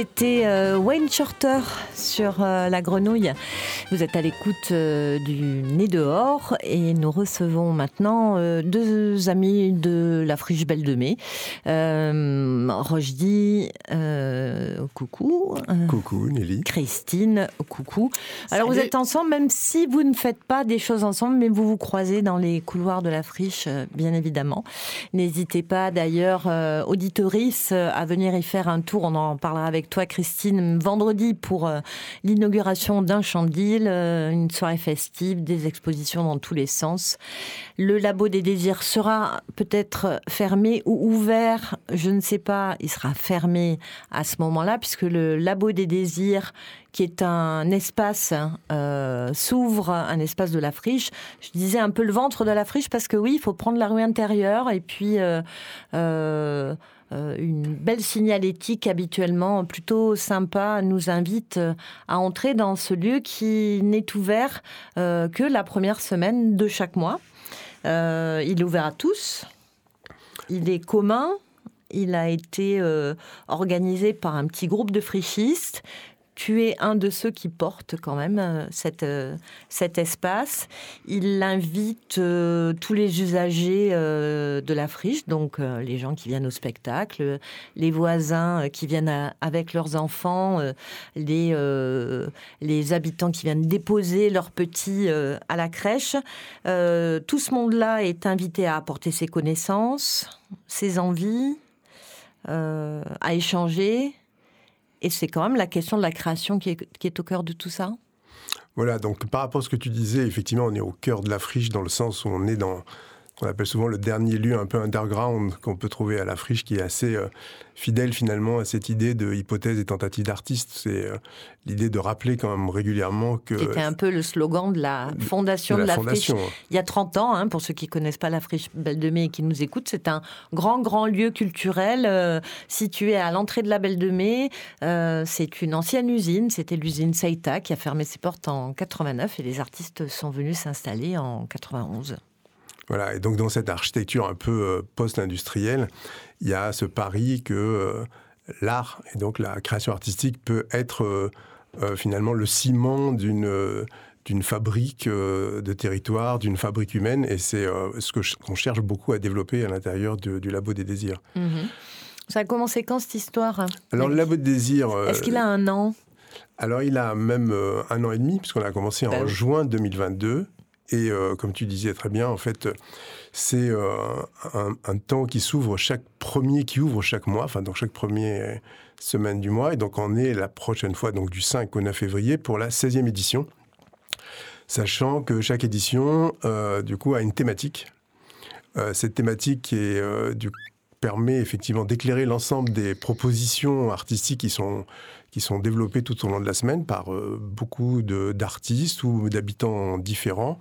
C'était euh, Wayne Shorter sur euh, la grenouille. Vous êtes à l'écoute euh, du Nez dehors et nous recevons maintenant deux amis de la friche Belle de Mai. Rojdi, coucou. coucou Nelly. Christine, coucou. Alors vous êtes ensemble même si vous ne faites pas des choses ensemble, mais vous vous croisez dans les couloirs de la friche, bien évidemment. N'hésitez pas d'ailleurs, auditorice, à venir y faire un tour. On en parlera avec toi, Christine, vendredi pour euh, l'inauguration d'un chandil, euh, une soirée festive, des expositions dans tous les sens. Le Labo des Désirs sera peut-être fermé ou ouvert, je ne sais pas. Il sera fermé à ce moment-là, puisque le Labo des Désirs, qui est un espace, euh, s'ouvre, un espace de la friche. Je disais un peu le ventre de la friche, parce que oui, il faut prendre la rue intérieure et puis... Euh, une belle signalétique habituellement plutôt sympa nous invite euh, à entrer dans ce lieu qui n'est ouvert euh, que la première semaine de chaque mois. il est ouvert à tous. Il est commun. Il a été organisé par un petit groupe de frichistes tu es un de ceux qui portent quand même euh, euh, cet espace. Il invite euh, tous les usagers de la friche, donc les gens qui viennent au spectacle, les voisins qui viennent avec leurs enfants, les, les habitants qui viennent déposer leurs petits à la crèche. tout ce monde-là est invité à apporter ses connaissances, ses envies, à échanger et c'est quand même la question de la création qui est, au cœur de tout ça? Voilà, donc par rapport à ce que tu disais, effectivement, on est au cœur de la friche dans le sens où on est dans, on appelle souvent le dernier lieu un peu underground qu'on peut trouver à la friche, qui est assez euh, fidèle finalement à cette idée de hypothèse et tentative d'artiste. C'est euh, l'idée de rappeler quand même régulièrement que... C'était un peu le slogan de la fondation de la, friche. Il y a 30 ans, hein, pour ceux qui connaissent pas la friche Belle de Mai et qui nous écoutent, c'est un grand, grand lieu culturel euh, situé à l'entrée de la Belle de Mai. c'est une ancienne usine, c'était l'usine Seita qui a fermé ses portes en 89 et les artistes sont venus s'installer en 91. Voilà, et donc dans cette architecture un peu euh, post-industrielle, il y a ce pari que euh, l'art et donc la création artistique peut être euh, finalement le ciment d'une d'une fabrique de territoire, d'une fabrique humaine, et c'est ce que qu'on cherche beaucoup à développer à l'intérieur du Labo des Désirs. Mhm. Ça a commencé quand cette histoire Alors le Labo des Désirs... Est-ce qu'il a un an? Alors, il a même un an et demi, puisqu'on a commencé en ben juin 2022. Et euh, comme tu disais très bien, en fait, c'est euh, un, temps qui s'ouvre chaque premier, qui ouvre chaque mois, enfin dans chaque première semaine du mois. Et donc on est la prochaine fois, donc du 5 au 9 février, pour la 16e édition. Sachant que chaque édition, euh, du coup, a une thématique. cette thématique est, du, permet effectivement d'éclairer l'ensemble des propositions artistiques qui sont qui sont développés tout au long de la semaine par euh, beaucoup d'artistes ou d'habitants différents.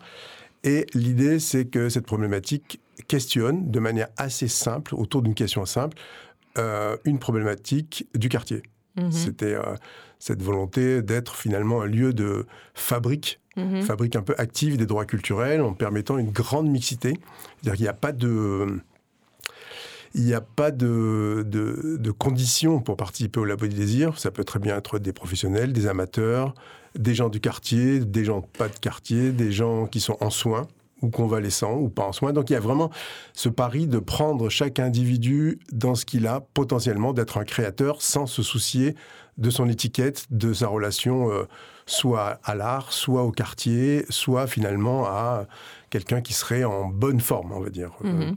Et l'idée, c'est que cette problématique questionne de manière assez simple, autour d'une question simple, euh, une problématique du quartier. Mhm. C'était euh, cette volonté d'être finalement un lieu de fabrique, mhm. fabrique un peu active des droits culturels en permettant une grande mixité. C'est-à-dire qu'il n'y a pas de il n'y a pas de, de, conditions pour participer au Labo du désir. Ça peut très bien être des professionnels, des amateurs, des gens du quartier, des gens pas de quartier, des gens qui sont en soins ou convalescents ou pas en soins. Donc il y a vraiment ce pari de prendre chaque individu dans ce qu'il a potentiellement, d'être un créateur sans se soucier de son étiquette, de sa relation euh, soit à l'art, soit au quartier, soit finalement à quelqu'un qui serait en bonne forme, on va dire. Mhm.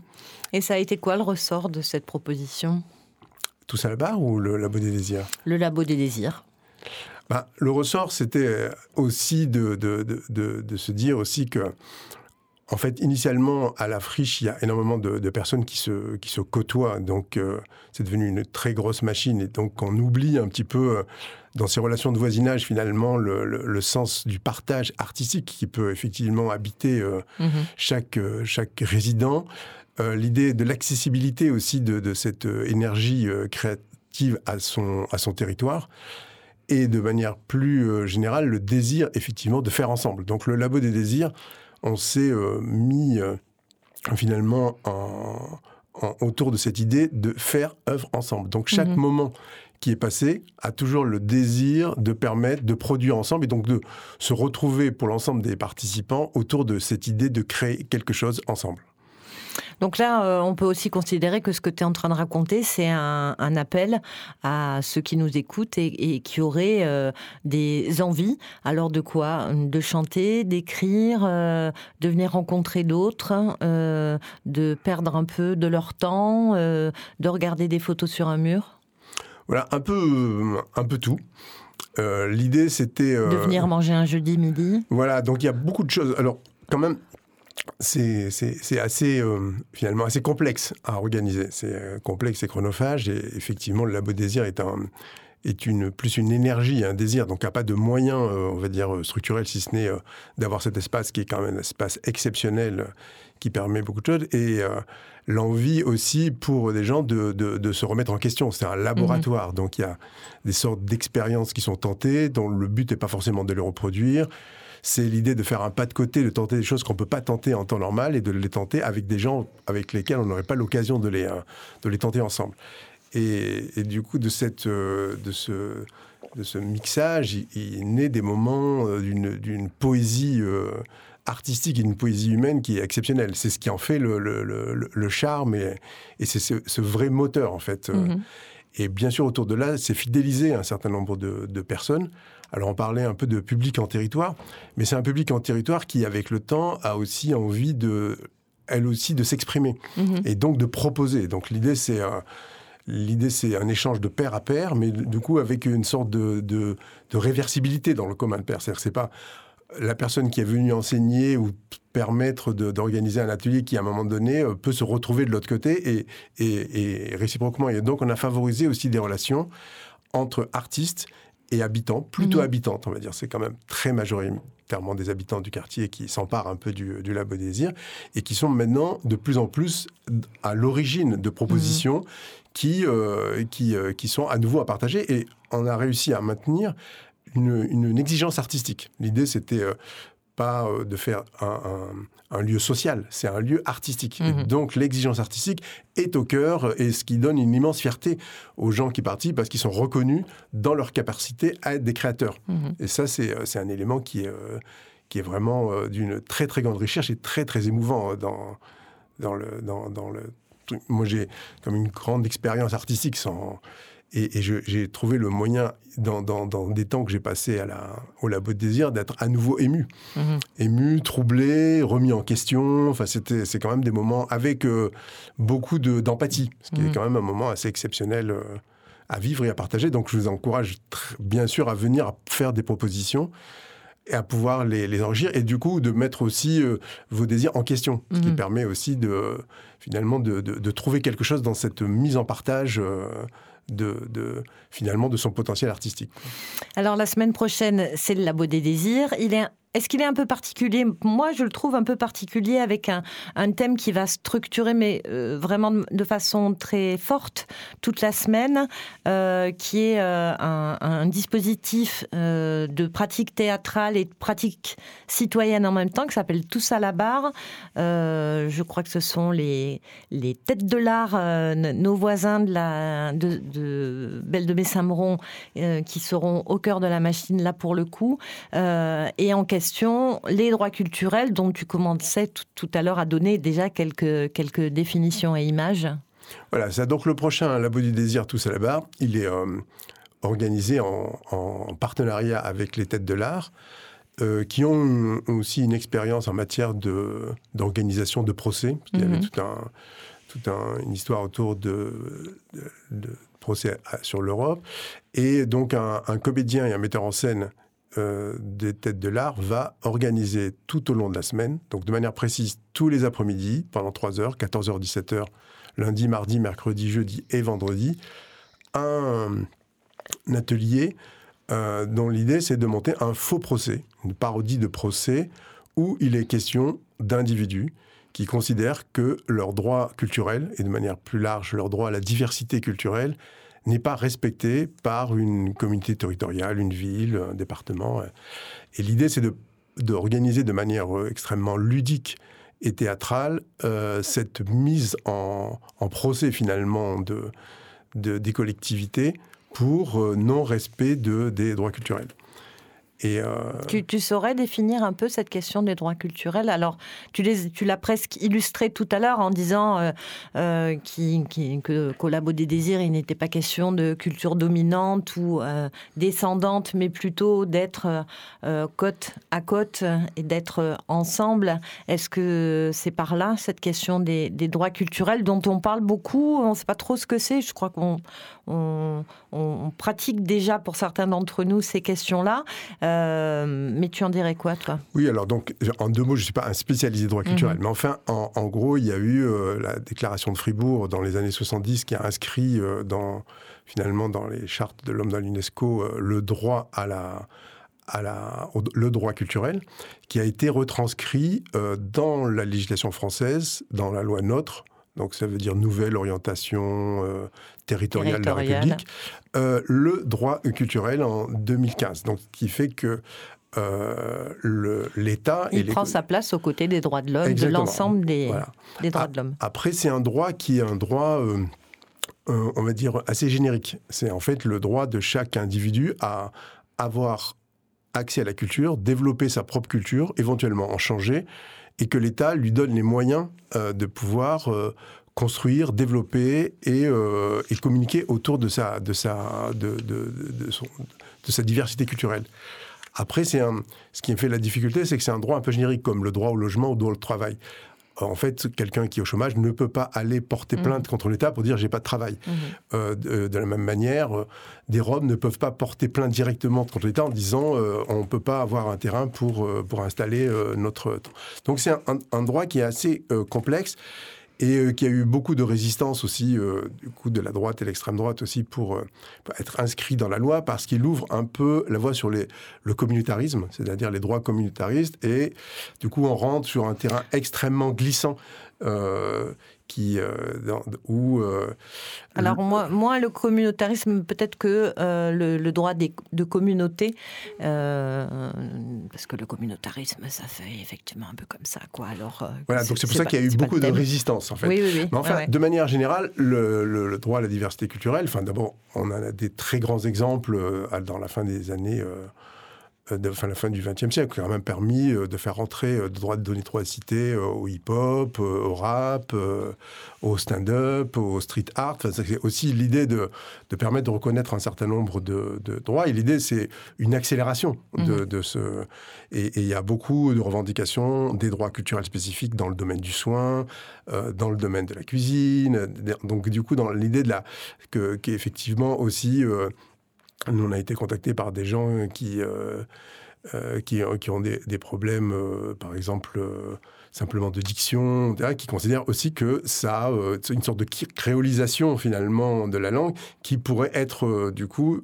Et ça a été quoi le ressort de cette proposition? Tout ça le bar ou le Labo des désirs? Le Labo des désirs. Bah, le ressort, c'était aussi de, de, de, de, se dire aussi que en fait, initialement, à la friche, il y a énormément de, personnes qui se, qui se côtoient. Donc, euh, c'est devenu une très grosse machine. Et donc, on oublie un petit peu, euh, dans ces relations de voisinage, finalement, le, sens du partage artistique qui peut effectivement habiter euh, mhm. chaque, chaque résident. L'idée de l'accessibilité aussi de, cette énergie créative à son, à son territoire et de manière plus générale le désir effectivement de faire ensemble. Donc le labo des désirs, on s'est euh, mis euh, finalement autour de cette idée de faire œuvre ensemble. Donc chaque mhm. moment qui est passé a toujours le désir de permettre de produire ensemble et donc de se retrouver pour l'ensemble des participants autour de cette idée de créer quelque chose ensemble. Donc là, euh, on peut aussi considérer que ce que tu es en train de raconter, c'est un, appel à ceux qui nous écoutent et, qui auraient euh, des envies. Alors de quoi? De chanter, d'écrire, euh, de venir rencontrer d'autres, de perdre un peu de leur temps, de regarder des photos sur un mur? Voilà, un peu, un peu tout. L'idée, c'était... de venir manger un jeudi midi. Voilà, donc il y a beaucoup de choses. Alors, quand même, c'est assez, euh, finalement, assez complexe à organiser. C'est euh, complexe et chronophage. Et effectivement, le Labo Désir est un, est une, plus une énergie, un désir, donc il n'y a pas de moyens, on va dire, structurels, si ce n'est d'avoir cet espace qui est quand même un espace exceptionnel qui permet beaucoup de choses. Et l'envie aussi pour des gens de, de, se remettre en question. C'est un laboratoire, mhm. donc il y a des sortes d'expériences qui sont tentées, dont le but n'est pas forcément de les reproduire. C'est l'idée de faire un pas de côté, de tenter des choses qu'on ne peut pas tenter en temps normal et de les tenter avec des gens avec lesquels on n'aurait pas l'occasion de les, de les tenter ensemble. Et, du coup, de, cette, euh, de, ce, de ce mixage, il, naît des moments euh, d'une poésie euh, artistique et une poésie humaine qui est exceptionnelle. C'est ce qui en fait le, le, le, charme et, et c'est ce, vrai moteur en fait. Mhm. Et bien sûr, autour de là, c'est fidéliser un certain nombre de, de, personnes. Alors, on parlait un peu de public en territoire, mais c'est un public en territoire qui, avec le temps, a aussi envie de, elle aussi, de s'exprimer mhm. et donc de proposer. Donc, l'idée, c'est L'idée, c'est un échange de pair à pair, mais du coup avec une sorte de, de, de réversibilité dans le commun de pair. C'est-à-dire, c'est pas la personne qui est venue enseigner ou permettre d'organiser un atelier qui, à un moment donné, euh, peut se retrouver de l'autre côté et, réciproquement. Et donc, on a favorisé aussi des relations entre artistes et habitants, plutôt mhm. habitantes, on va dire. C'est quand même très majoritairement des habitants du quartier qui s'emparent un peu du, du Labo Désir et qui sont maintenant de plus en plus à l'origine de propositions mhm. qui, euh, qui, euh, qui sont à nouveau à partager. Et on a réussi à maintenir une, exigence artistique. L'idée, c'était euh, pas euh, de faire un, lieu social, c'est un lieu artistique. Mhm. donc l'exigence artistique est au cœur et ce qui donne une immense fierté aux gens qui participent parce qu'ils sont reconnus dans leur capacité à être des créateurs. Mhm. Et ça, c'est euh, un élément qui est, qui est vraiment d'une très très grande recherche et très très émouvant dans, dans le... Dans, dans le moi, j'ai comme une grande expérience artistique sans et, j'ai trouvé le moyen, dans, des temps que j'ai passés à la, au Labo de Désir, d'être à nouveau ému. Mhm. Ému, troublé, remis en question. Enfin, c'est quand même des moments avec euh, beaucoup d'empathie, ce qui est mhm. quand même un moment assez exceptionnel euh, à vivre et à partager. Donc, je vous encourage bien sûr à venir à faire des propositions et à pouvoir les, les enrichir et du coup de mettre aussi euh, vos désirs en question, ce qui mhm. permet aussi de finalement de, de, trouver quelque chose dans cette mise en partage de, finalement de son potentiel artistique. Alors la semaine prochaine, c'est le Labo des désirs. Il est est-ce qu'il est un peu particulier? Moi, je le trouve un peu particulier avec un, thème qui va structurer, mais euh, vraiment de, façon très forte, toute la semaine, euh, qui est euh, un, dispositif de pratique théâtrale et de pratique citoyenne en même temps, qui s'appelle Tous à la barre. je crois que ce sont les, têtes de l'art, nos voisins de, la, de, de Belle de qui seront au cœur de la machine, là pour le coup. et en les droits culturels dont tu commençais tout, à l'heure à donner déjà quelques, quelques définitions et images. Voilà, donc le prochain Labo du désir tous à la barre. Il est euh, organisé en, partenariat avec les têtes de l'art. Euh, qui ont aussi une expérience en matière d'organisation de, procès. Il y avait mhm. toute un, toute une histoire autour de, de, procès sur l'Europe. Et donc un, un, comédien et un metteur en scène euh, des têtes de l'art va organiser tout au long de la semaine, donc de manière précise tous les après-midi, pendant 3 heures, 14h, 17h, lundi, mardi, mercredi, jeudi et vendredi, un, atelier euh, dont l'idée c'est de monter un faux procès, une parodie de procès où il est question d'individus qui considèrent que leurs droits culturels, et de manière plus large leur droit à la diversité culturelle, n'est pas respecté par une communauté territoriale, une ville, un département. Et l'idée, c'est d'organiser de, manière euh, extrêmement ludique et théâtrale euh, cette mise en, procès finalement de, de, des collectivités pour non-respect de, des droits culturels. Euh, tu, saurais définir un peu cette question des droits culturels? Alors, tu, l'as presque illustré tout à l'heure en disant euh, euh que, qu'au Labo des Désirs, il n'était pas question de culture dominante ou descendante, mais plutôt d'être côte à côte et d'être ensemble. Est-ce que c'est par là, cette question des, droits culturels dont on parle beaucoup? On ne sait pas trop ce que c'est. Je crois qu'on on, pratique déjà pour certains d'entre nous ces questions-là. Mais tu en dirais quoi, toi? Oui, alors donc, en deux mots, je ne suis pas un spécialisé droit culturel, mhm. mais enfin, en, gros, il y a eu euh, la déclaration de Fribourg dans les années 70 qui a inscrit euh, dans, finalement dans les chartes de l'homme dans l'UNESCO le droit à la à la, le droit culturel, qui a été retranscrit dans la législation française, dans la loi NOTRe, donc ça veut dire nouvelle orientation euh, territoriale, de la République, euh, le droit culturel en 2015. Donc, ce qui fait que euh, l'État... Il prend sa place aux côtés des droits de l'homme, de l'ensemble des, des, droits de l'homme. Après, c'est un droit qui est un droit, on va dire, assez générique. C'est en fait le droit de chaque individu à avoir accès à la culture, développer sa propre culture, éventuellement en changer, et que l'État lui donne les moyens euh, de pouvoir euh, construire, développer euh, et, communiquer autour de sa, diversité culturelle. Après, ce qui fait la difficulté, c'est que c'est un droit un peu générique, comme le droit au logement ou au droit au travail en fait, quelqu'un qui est au chômage ne peut pas aller porter mmh. plainte contre l'État pour dire j'ai pas de travail. Mmh. Euh, de, la même manière, euh, des Roms ne peuvent pas porter plainte directement contre l'État en disant euh, on ne peut pas avoir un terrain pour, pour installer notre. Donc c'est un, droit qui est assez complexe et euh, qui a eu beaucoup de résistance aussi, euh, du coup, de la droite et l'extrême droite aussi, pour, euh, être inscrit dans la loi, parce qu'il ouvre un peu la voie sur le communautarisme, c'est-à-dire les droits communautaristes, et du coup, on rentre sur un terrain extrêmement glissant qui, euh, où, euh, Alors moi, moi, le communautarisme, peut-être que euh, le, droit de communauté, parce que le communautarisme, ça fait effectivement un peu comme ça, quoi. Alors voilà, donc c'est pour ça qu'il y a eu beaucoup de résistance, en fait. Oui, oui, oui. Mais enfin, de manière générale, le, le, droit à la diversité culturelle, enfin, d'abord, on a des très grands exemples dans la fin des années de fin, la fin du XXe siècle, qui a quand même permis euh, de faire rentrer euh, de droits de trois cités au hip-hop, au rap, au stand-up, au street art. c'est aussi l'idée de, de, permettre de reconnaître un certain nombre de, droits. Et l'idée, c'est une accélération de, mmh. ce. Et il y a beaucoup de revendications des droits culturels spécifiques dans le domaine du soin, dans le domaine de la cuisine. Donc, du coup, dans l'idée de la qu'effectivement aussi nous, on a été contactés par des gens qui, euh, euh, qui, qui, ont des, problèmes, euh, par exemple, simplement de diction, qui considèrent aussi que ça une sorte de créolisation, finalement, de la langue, qui pourrait être, du coup,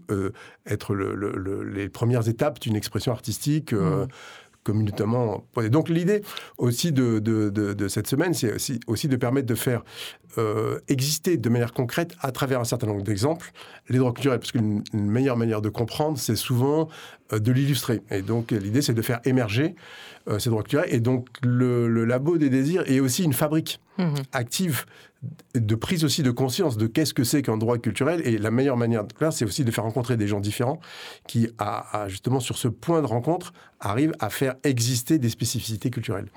être le, les premières étapes d'une expression artistique. Mmh communément Donc l'idée aussi de, de, cette semaine, c'est aussi, aussi, de permettre de faire euh, exister de manière concrète, à travers un certain nombre d'exemples, les droits culturels. Parce qu'une meilleure manière de comprendre, c'est souvent euh, de l'illustrer. Et donc l'idée, c'est de faire émerger euh, ces droits culturels. Et donc le, Labo des désirs est aussi une fabrique mmh active de prise aussi de conscience de qu'est-ce que c'est qu'un droit culturel. Et la meilleure manière de faire, c'est aussi de faire rencontrer des gens différents qui, à, justement, sur ce point de rencontre, arrivent à faire exister des spécificités culturelles.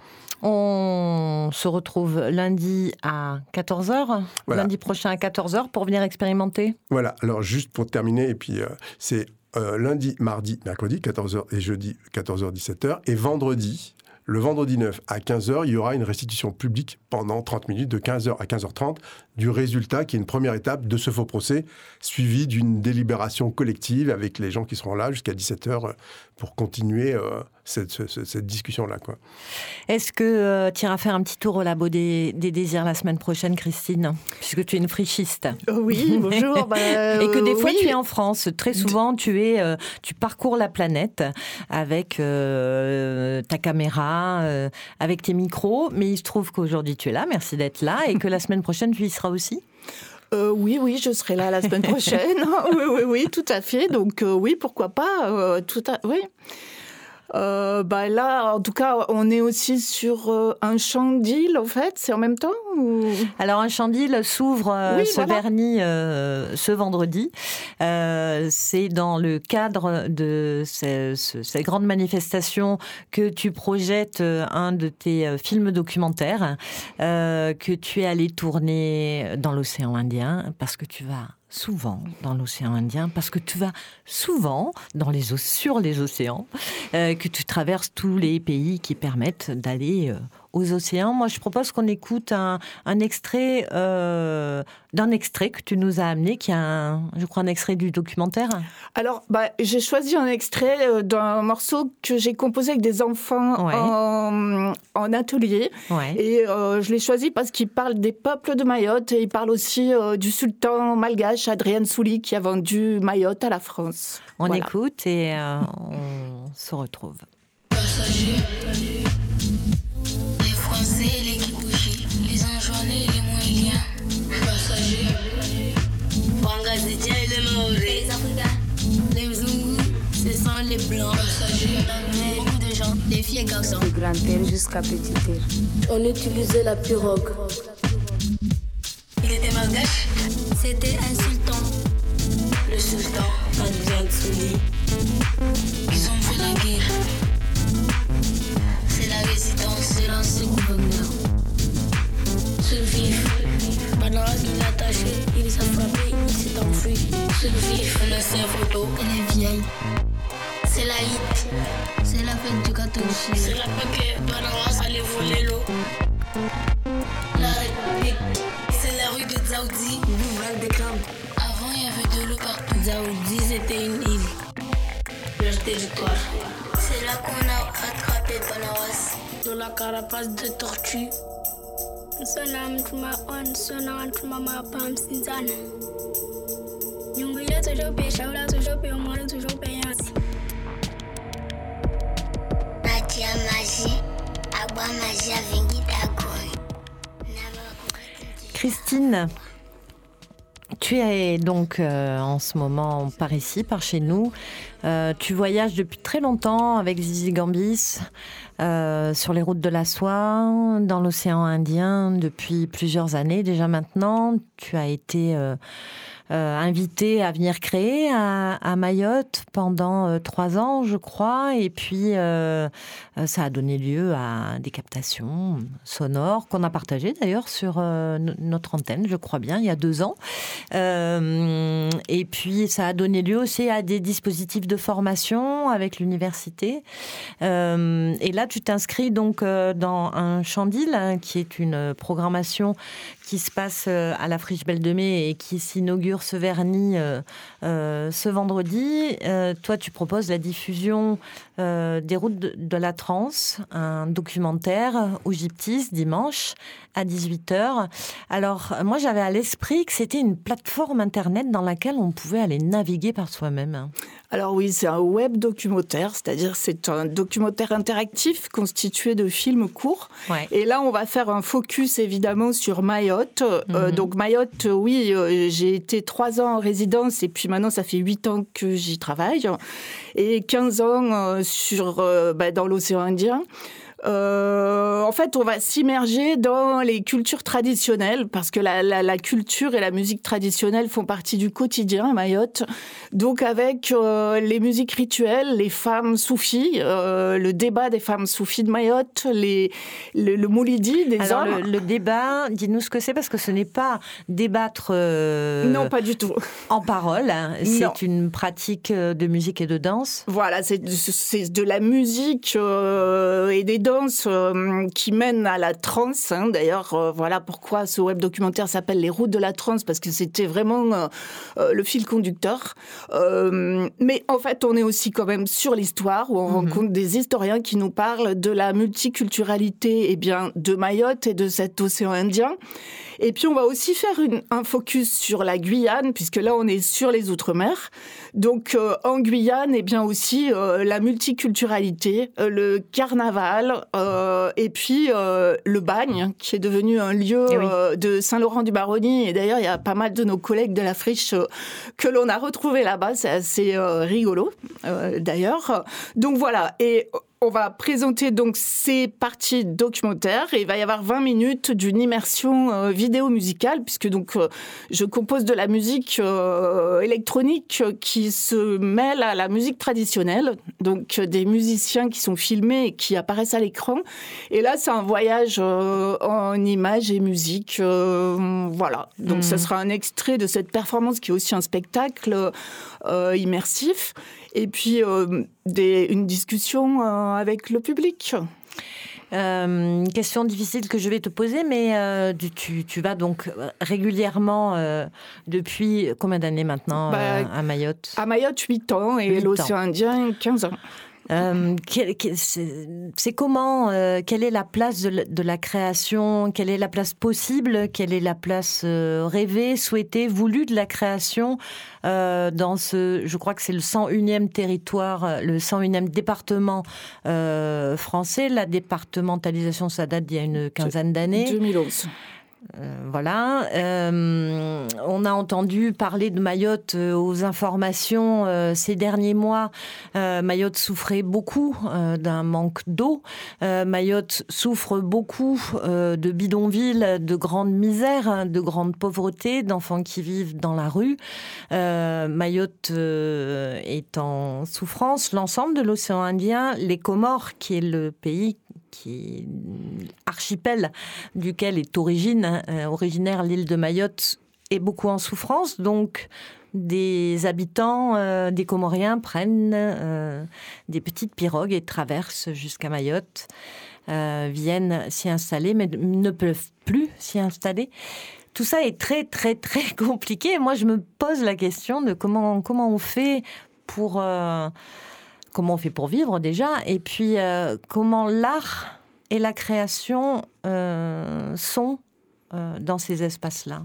On se retrouve lundi à 14h, lundi prochain à 14h pour venir expérimenter. Voilà, alors juste pour terminer, et puis euh, c'est euh, lundi, mardi, mercredi, 14h et jeudi, 14h, 17h, et vendredi, le vendredi 9 à 15h, il y aura une restitution publique pendant 30 minutes, de 15h à 15h30, du résultat qui est une première étape de ce faux procès, suivi d'une délibération collective avec les gens qui seront là jusqu'à 17h euh, pour continuer euh, cette, discussion-là. Est-ce que euh, tu iras faire un petit tour au labo des, désirs la semaine prochaine, Christine? Puisque tu es une frichiste. Oui, bonjour. Bah, Et que des fois, tu es en France. Très souvent, tu, es, tu parcours la planète avec ta caméra, avec tes micros. Mais il se trouve qu'aujourd'hui, tu es là. Merci d'être là. Et que la semaine prochaine, tu y seras aussi euh, oui, oui, je serai là la semaine prochaine. oui, oui, oui, tout à fait. Donc euh, oui, pourquoi pas. Euh, tout à... Oui. Euh, bah là, en tout cas, on est aussi sur euh, un champ d'île, en fait, c'est en même temps Alors, un champ d'île s'ouvre euh, ce vernis ce vendredi. c'est dans le cadre de ces, ces, grandes manifestations que tu projettes un de tes films documentaires que tu es allé tourner dans l'océan Indien parce que tu vas souvent dans l'océan Indien parce que tu vas souvent dans les, sur les océans, euh, que tu traverses tous les pays qui permettent d'aller euh, aux océans. Moi, je propose qu'on écoute un, extrait euh, d'un extrait que tu nous as amené, qui est, un, je crois, un extrait du documentaire. Alors, bah, j'ai choisi un extrait euh, d'un morceau que j'ai composé avec des enfants en, atelier. Et euh, je l'ai choisi parce qu'il parle des peuples de Mayotte et il parle aussi du sultan malgache Adrien Souli qui a vendu Mayotte à la France. On écoute et on se retrouve. L'équipe bougie, les enjoignés, les moyens. Passagers, et les Maoris. Les Africains, les Zungus, ce sont les Blancs. Passagers, beaucoup de gens, les filles et garçons. De grand-père jusqu'à petit-père. On utilisait la pirogue. Il était malgache. C'était un sultan. Le sultan, Adrien Tsouli. Ils ont fait la guerre. Résidence c'est l'ancien gouverneur. Survivre. Pendant qu'il est attaché, il s'est frappé, il s'est enfui. Survivre. L'ancien photo, elle est vieille. C'est la hit. C'est la fête du 14 C'est la fête que Banaras allait voler l'eau. La République. C'est la rue de Zaoudi. Avant, il y avait de l'eau partout. Zaoudi, c'était une île. Le territoire. C'est là qu'on a attrapé Banaras dans la carapace de tortue. Sonam tuma on, sonam tuma ma pam sinzana. Nyungu ya toujours pe, shaula toujours pe, omoro toujours pe yansi. Natia magie, agua magia vingita goy. Christine, tu es donc euh, en ce moment par ici, par chez nous. Euh, tu voyages depuis très longtemps avec Zizi Gambis euh, sur les routes de la soie, dans l'océan Indien depuis plusieurs années déjà maintenant. Tu as été euh, invité à venir créer à, Mayotte pendant euh, trois ans, je crois. Et puis, euh, ça a donné lieu à des captations sonores qu'on a partagées d'ailleurs sur notre antenne, je crois bien, il y a deux ans. et puis, ça a donné lieu aussi à des dispositifs de formation avec l'université. et là, tu t'inscris donc dans un chandil, hein, qui est une programmation qui se passe euh, à la Friche Belle de Mai et qui s'inaugure ce vernis euh, euh, ce vendredi. toi, tu proposes la diffusion des routes de, la Trans, un documentaire au Gyptis dimanche à 18h. Alors, moi, j'avais à l'esprit que c'était une plateforme Internet dans laquelle on pouvait aller naviguer par soi-même. Alors oui, c'est un web documentaire, c'est-à-dire c'est un documentaire interactif constitué de films courts. Et là, on va faire un focus évidemment sur Mayotte. Euh, mhm. donc Mayotte, oui, euh, j'ai été trois ans en résidence et puis maintenant ça fait huit ans que j'y travaille et 15 ans euh, sur, bah, dans l'océan Indien. Euh, en fait, on va s'immerger dans les cultures traditionnelles parce que la, la, la, culture et la musique traditionnelle font partie du quotidien à Mayotte. Donc, avec euh, les musiques rituelles, les femmes soufis, euh, le débat des femmes soufis de Mayotte, les, le, le moulidi des Alors, hommes. Le, le débat, dis-nous ce que c'est parce que ce n'est pas débattre. Euh, non, pas du tout. En parole, hein. c'est une pratique de musique et de danse. Voilà, c'est de la musique et des danses euh, qui mène à la transe. Hein. D'ailleurs, euh, voilà pourquoi ce web documentaire s'appelle Les routes de la transe, parce que c'était vraiment euh, le fil conducteur. mais en fait, on est aussi quand même sur l'histoire, où on mhm. rencontre des historiens qui nous parlent de la multiculturalité et eh bien, de Mayotte et de cet océan Indien. Et puis on va aussi faire une, un focus sur la Guyane, puisque là on est sur les Outre-mer. Donc en Guyane, et eh bien aussi la multiculturalité, le carnaval, et puis le bagne, qui est devenu un lieu eh de Saint-Laurent-du-Baronnie. Et d'ailleurs, il y a pas mal de nos collègues de la friche que l'on a retrouvés là-bas. C'est assez rigolo, d'ailleurs. Donc voilà. Et on va présenter donc ces parties documentaires et il va y avoir 20 minutes d'une immersion euh, vidéo musicale puisque donc euh, je compose de la musique euh, électronique qui se mêle à la musique traditionnelle. Donc des musiciens qui sont filmés et qui apparaissent à l'écran. Et là c'est un voyage en images et musique voilà. Donc ce mmh. sera un extrait de cette performance qui est aussi un spectacle immersif et puis euh, des, une discussion euh, avec le public. Euh, question difficile que je vais te poser, mais tu, tu, vas donc régulièrement depuis combien d'années maintenant bah, à Mayotte? À Mayotte, 8 ans et l'océan Indien, 15 ans. Euh, c'est comment, euh, quelle est la place de la, création, quelle est la place possible, quelle est la place euh, rêvée, souhaitée, voulue de la création dans ce, je crois que c'est le 101e territoire, le 101e département français. La départementalisation, ça date d'il y a une quinzaine d'années. 2011. Euh, voilà. Euh, on a entendu parler de Mayotte euh, aux informations ces derniers mois. Mayotte souffrait beaucoup d'un manque d'eau. Mayotte souffre beaucoup de bidonvilles, de grande misère, hein, de grande pauvreté, d'enfants qui vivent dans la rue. Mayotte est en souffrance. L'ensemble de l'océan Indien, les Comores, qui est le pays qui archipel duquel est origine, euh, originaire l'île de Mayotte, est beaucoup en souffrance. Donc, des habitants, euh, des Comoriens prennent euh, des petites pirogues et traversent jusqu'à Mayotte, viennent s'y installer, mais ne peuvent plus s'y installer. Tout ça est très, très, très compliqué. Moi, je me pose la question de comment, comment on fait pour comment on fait pour vivre déjà, et puis euh, comment l'art et la création euh, sont euh, dans ces espaces-là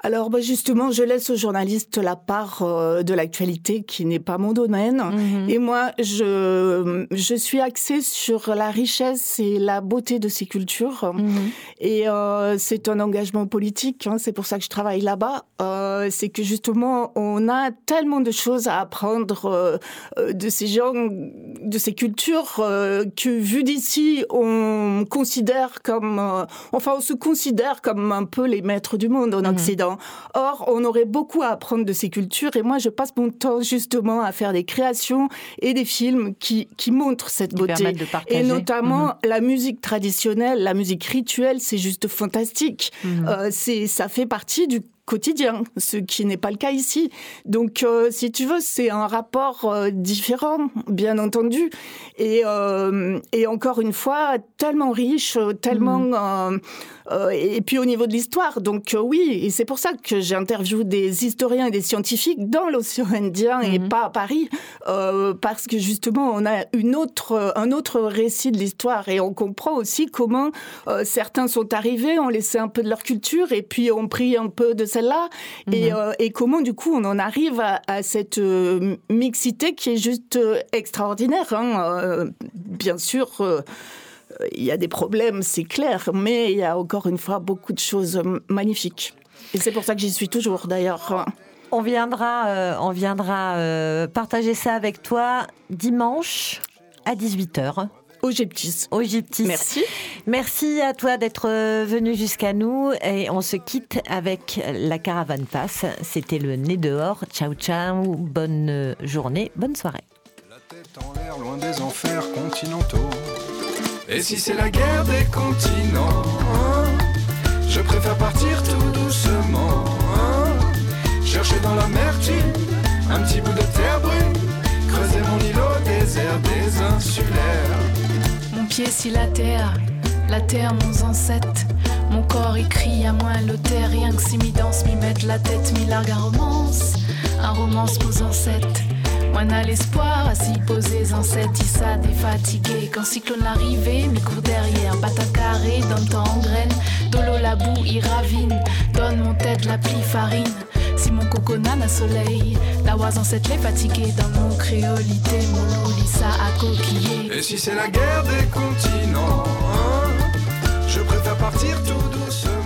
alors bah, justement, je laisse aux journalistes la part euh, de l'actualité qui n'est pas mon domaine. Mhm. Et moi, je, je suis axée sur la richesse et la beauté de ces cultures. Mhm. Et euh, c'est un engagement politique, hein, c'est pour ça que je travaille là-bas. Euh, c'est que justement, on a tellement de choses à apprendre de ces gens, de ces cultures, que vu d'ici, on considère comme... enfin, on se considère comme un peu les maîtres du monde en mhm. Occident. Or, on aurait beaucoup à apprendre de ces cultures et moi, je passe mon temps justement à faire des créations et des films qui, qui montrent cette beauté. et notamment mhm. la musique traditionnelle, la musique rituelle, c'est juste fantastique. Mhm. Euh, c'est, ça fait partie du quotidien, ce qui n'est pas le cas ici. Donc, euh, si tu veux, c'est un rapport euh, différent, bien entendu, et, euh, et, encore une fois, tellement riche, tellement... Mmh. et puis au niveau de l'histoire, donc oui, et c'est pour ça que j'interviewe des historiens et des scientifiques dans l'océan Indien et mmh. pas à Paris, parce que justement, on a une autre, un autre récit de l'histoire et on comprend aussi comment certains sont arrivés, ont laissé un peu de leur culture et puis ont pris un peu de là mhm. euh, et, comment du coup on en arrive à, cette euh, mixité qui est juste euh, extraordinaire. Hein. bien sûr, il y a des problèmes, c'est clair, mais il y a encore une fois beaucoup de choses magnifiques. Et c'est pour ça que j'y suis toujours d'ailleurs. On viendra, on viendra partager ça avec toi dimanche à 18h. Au Gyptis. Merci. Merci à toi d'être euh, venu jusqu'à nous et on se quitte avec la caravane passe. C'était le nez dehors. Ciao ciao, bonne euh, journée, bonne soirée. La tête en l'air, loin des enfers continentaux. Et si c'est la guerre des continents, hein, je préfère partir tout doucement. Hein, chercher dans l'amertume un petit bout de terre brune, creuser mon îlot désert des insulaires si la terre, la terre mon ancêtre. Mon corps écrit à moins l'auteur, rien que si mi danse, mi mettre la tête, mi largue à romance. Un romance pour ancêtres. Moi n'a l'espoir à s'y poser ancêtres, ça défatigué. Quand cyclone arrivé, mi court derrière, bata carré, donne temps en graine. Dolo la boue, il ravine, donne mon tête la pli farine. Si mon coconut n'a soleil, la en cette les fatiguée dans mon créolité, mon loup ça a coquillé. Et si c'est la guerre des continents, hein, je préfère partir tout doucement.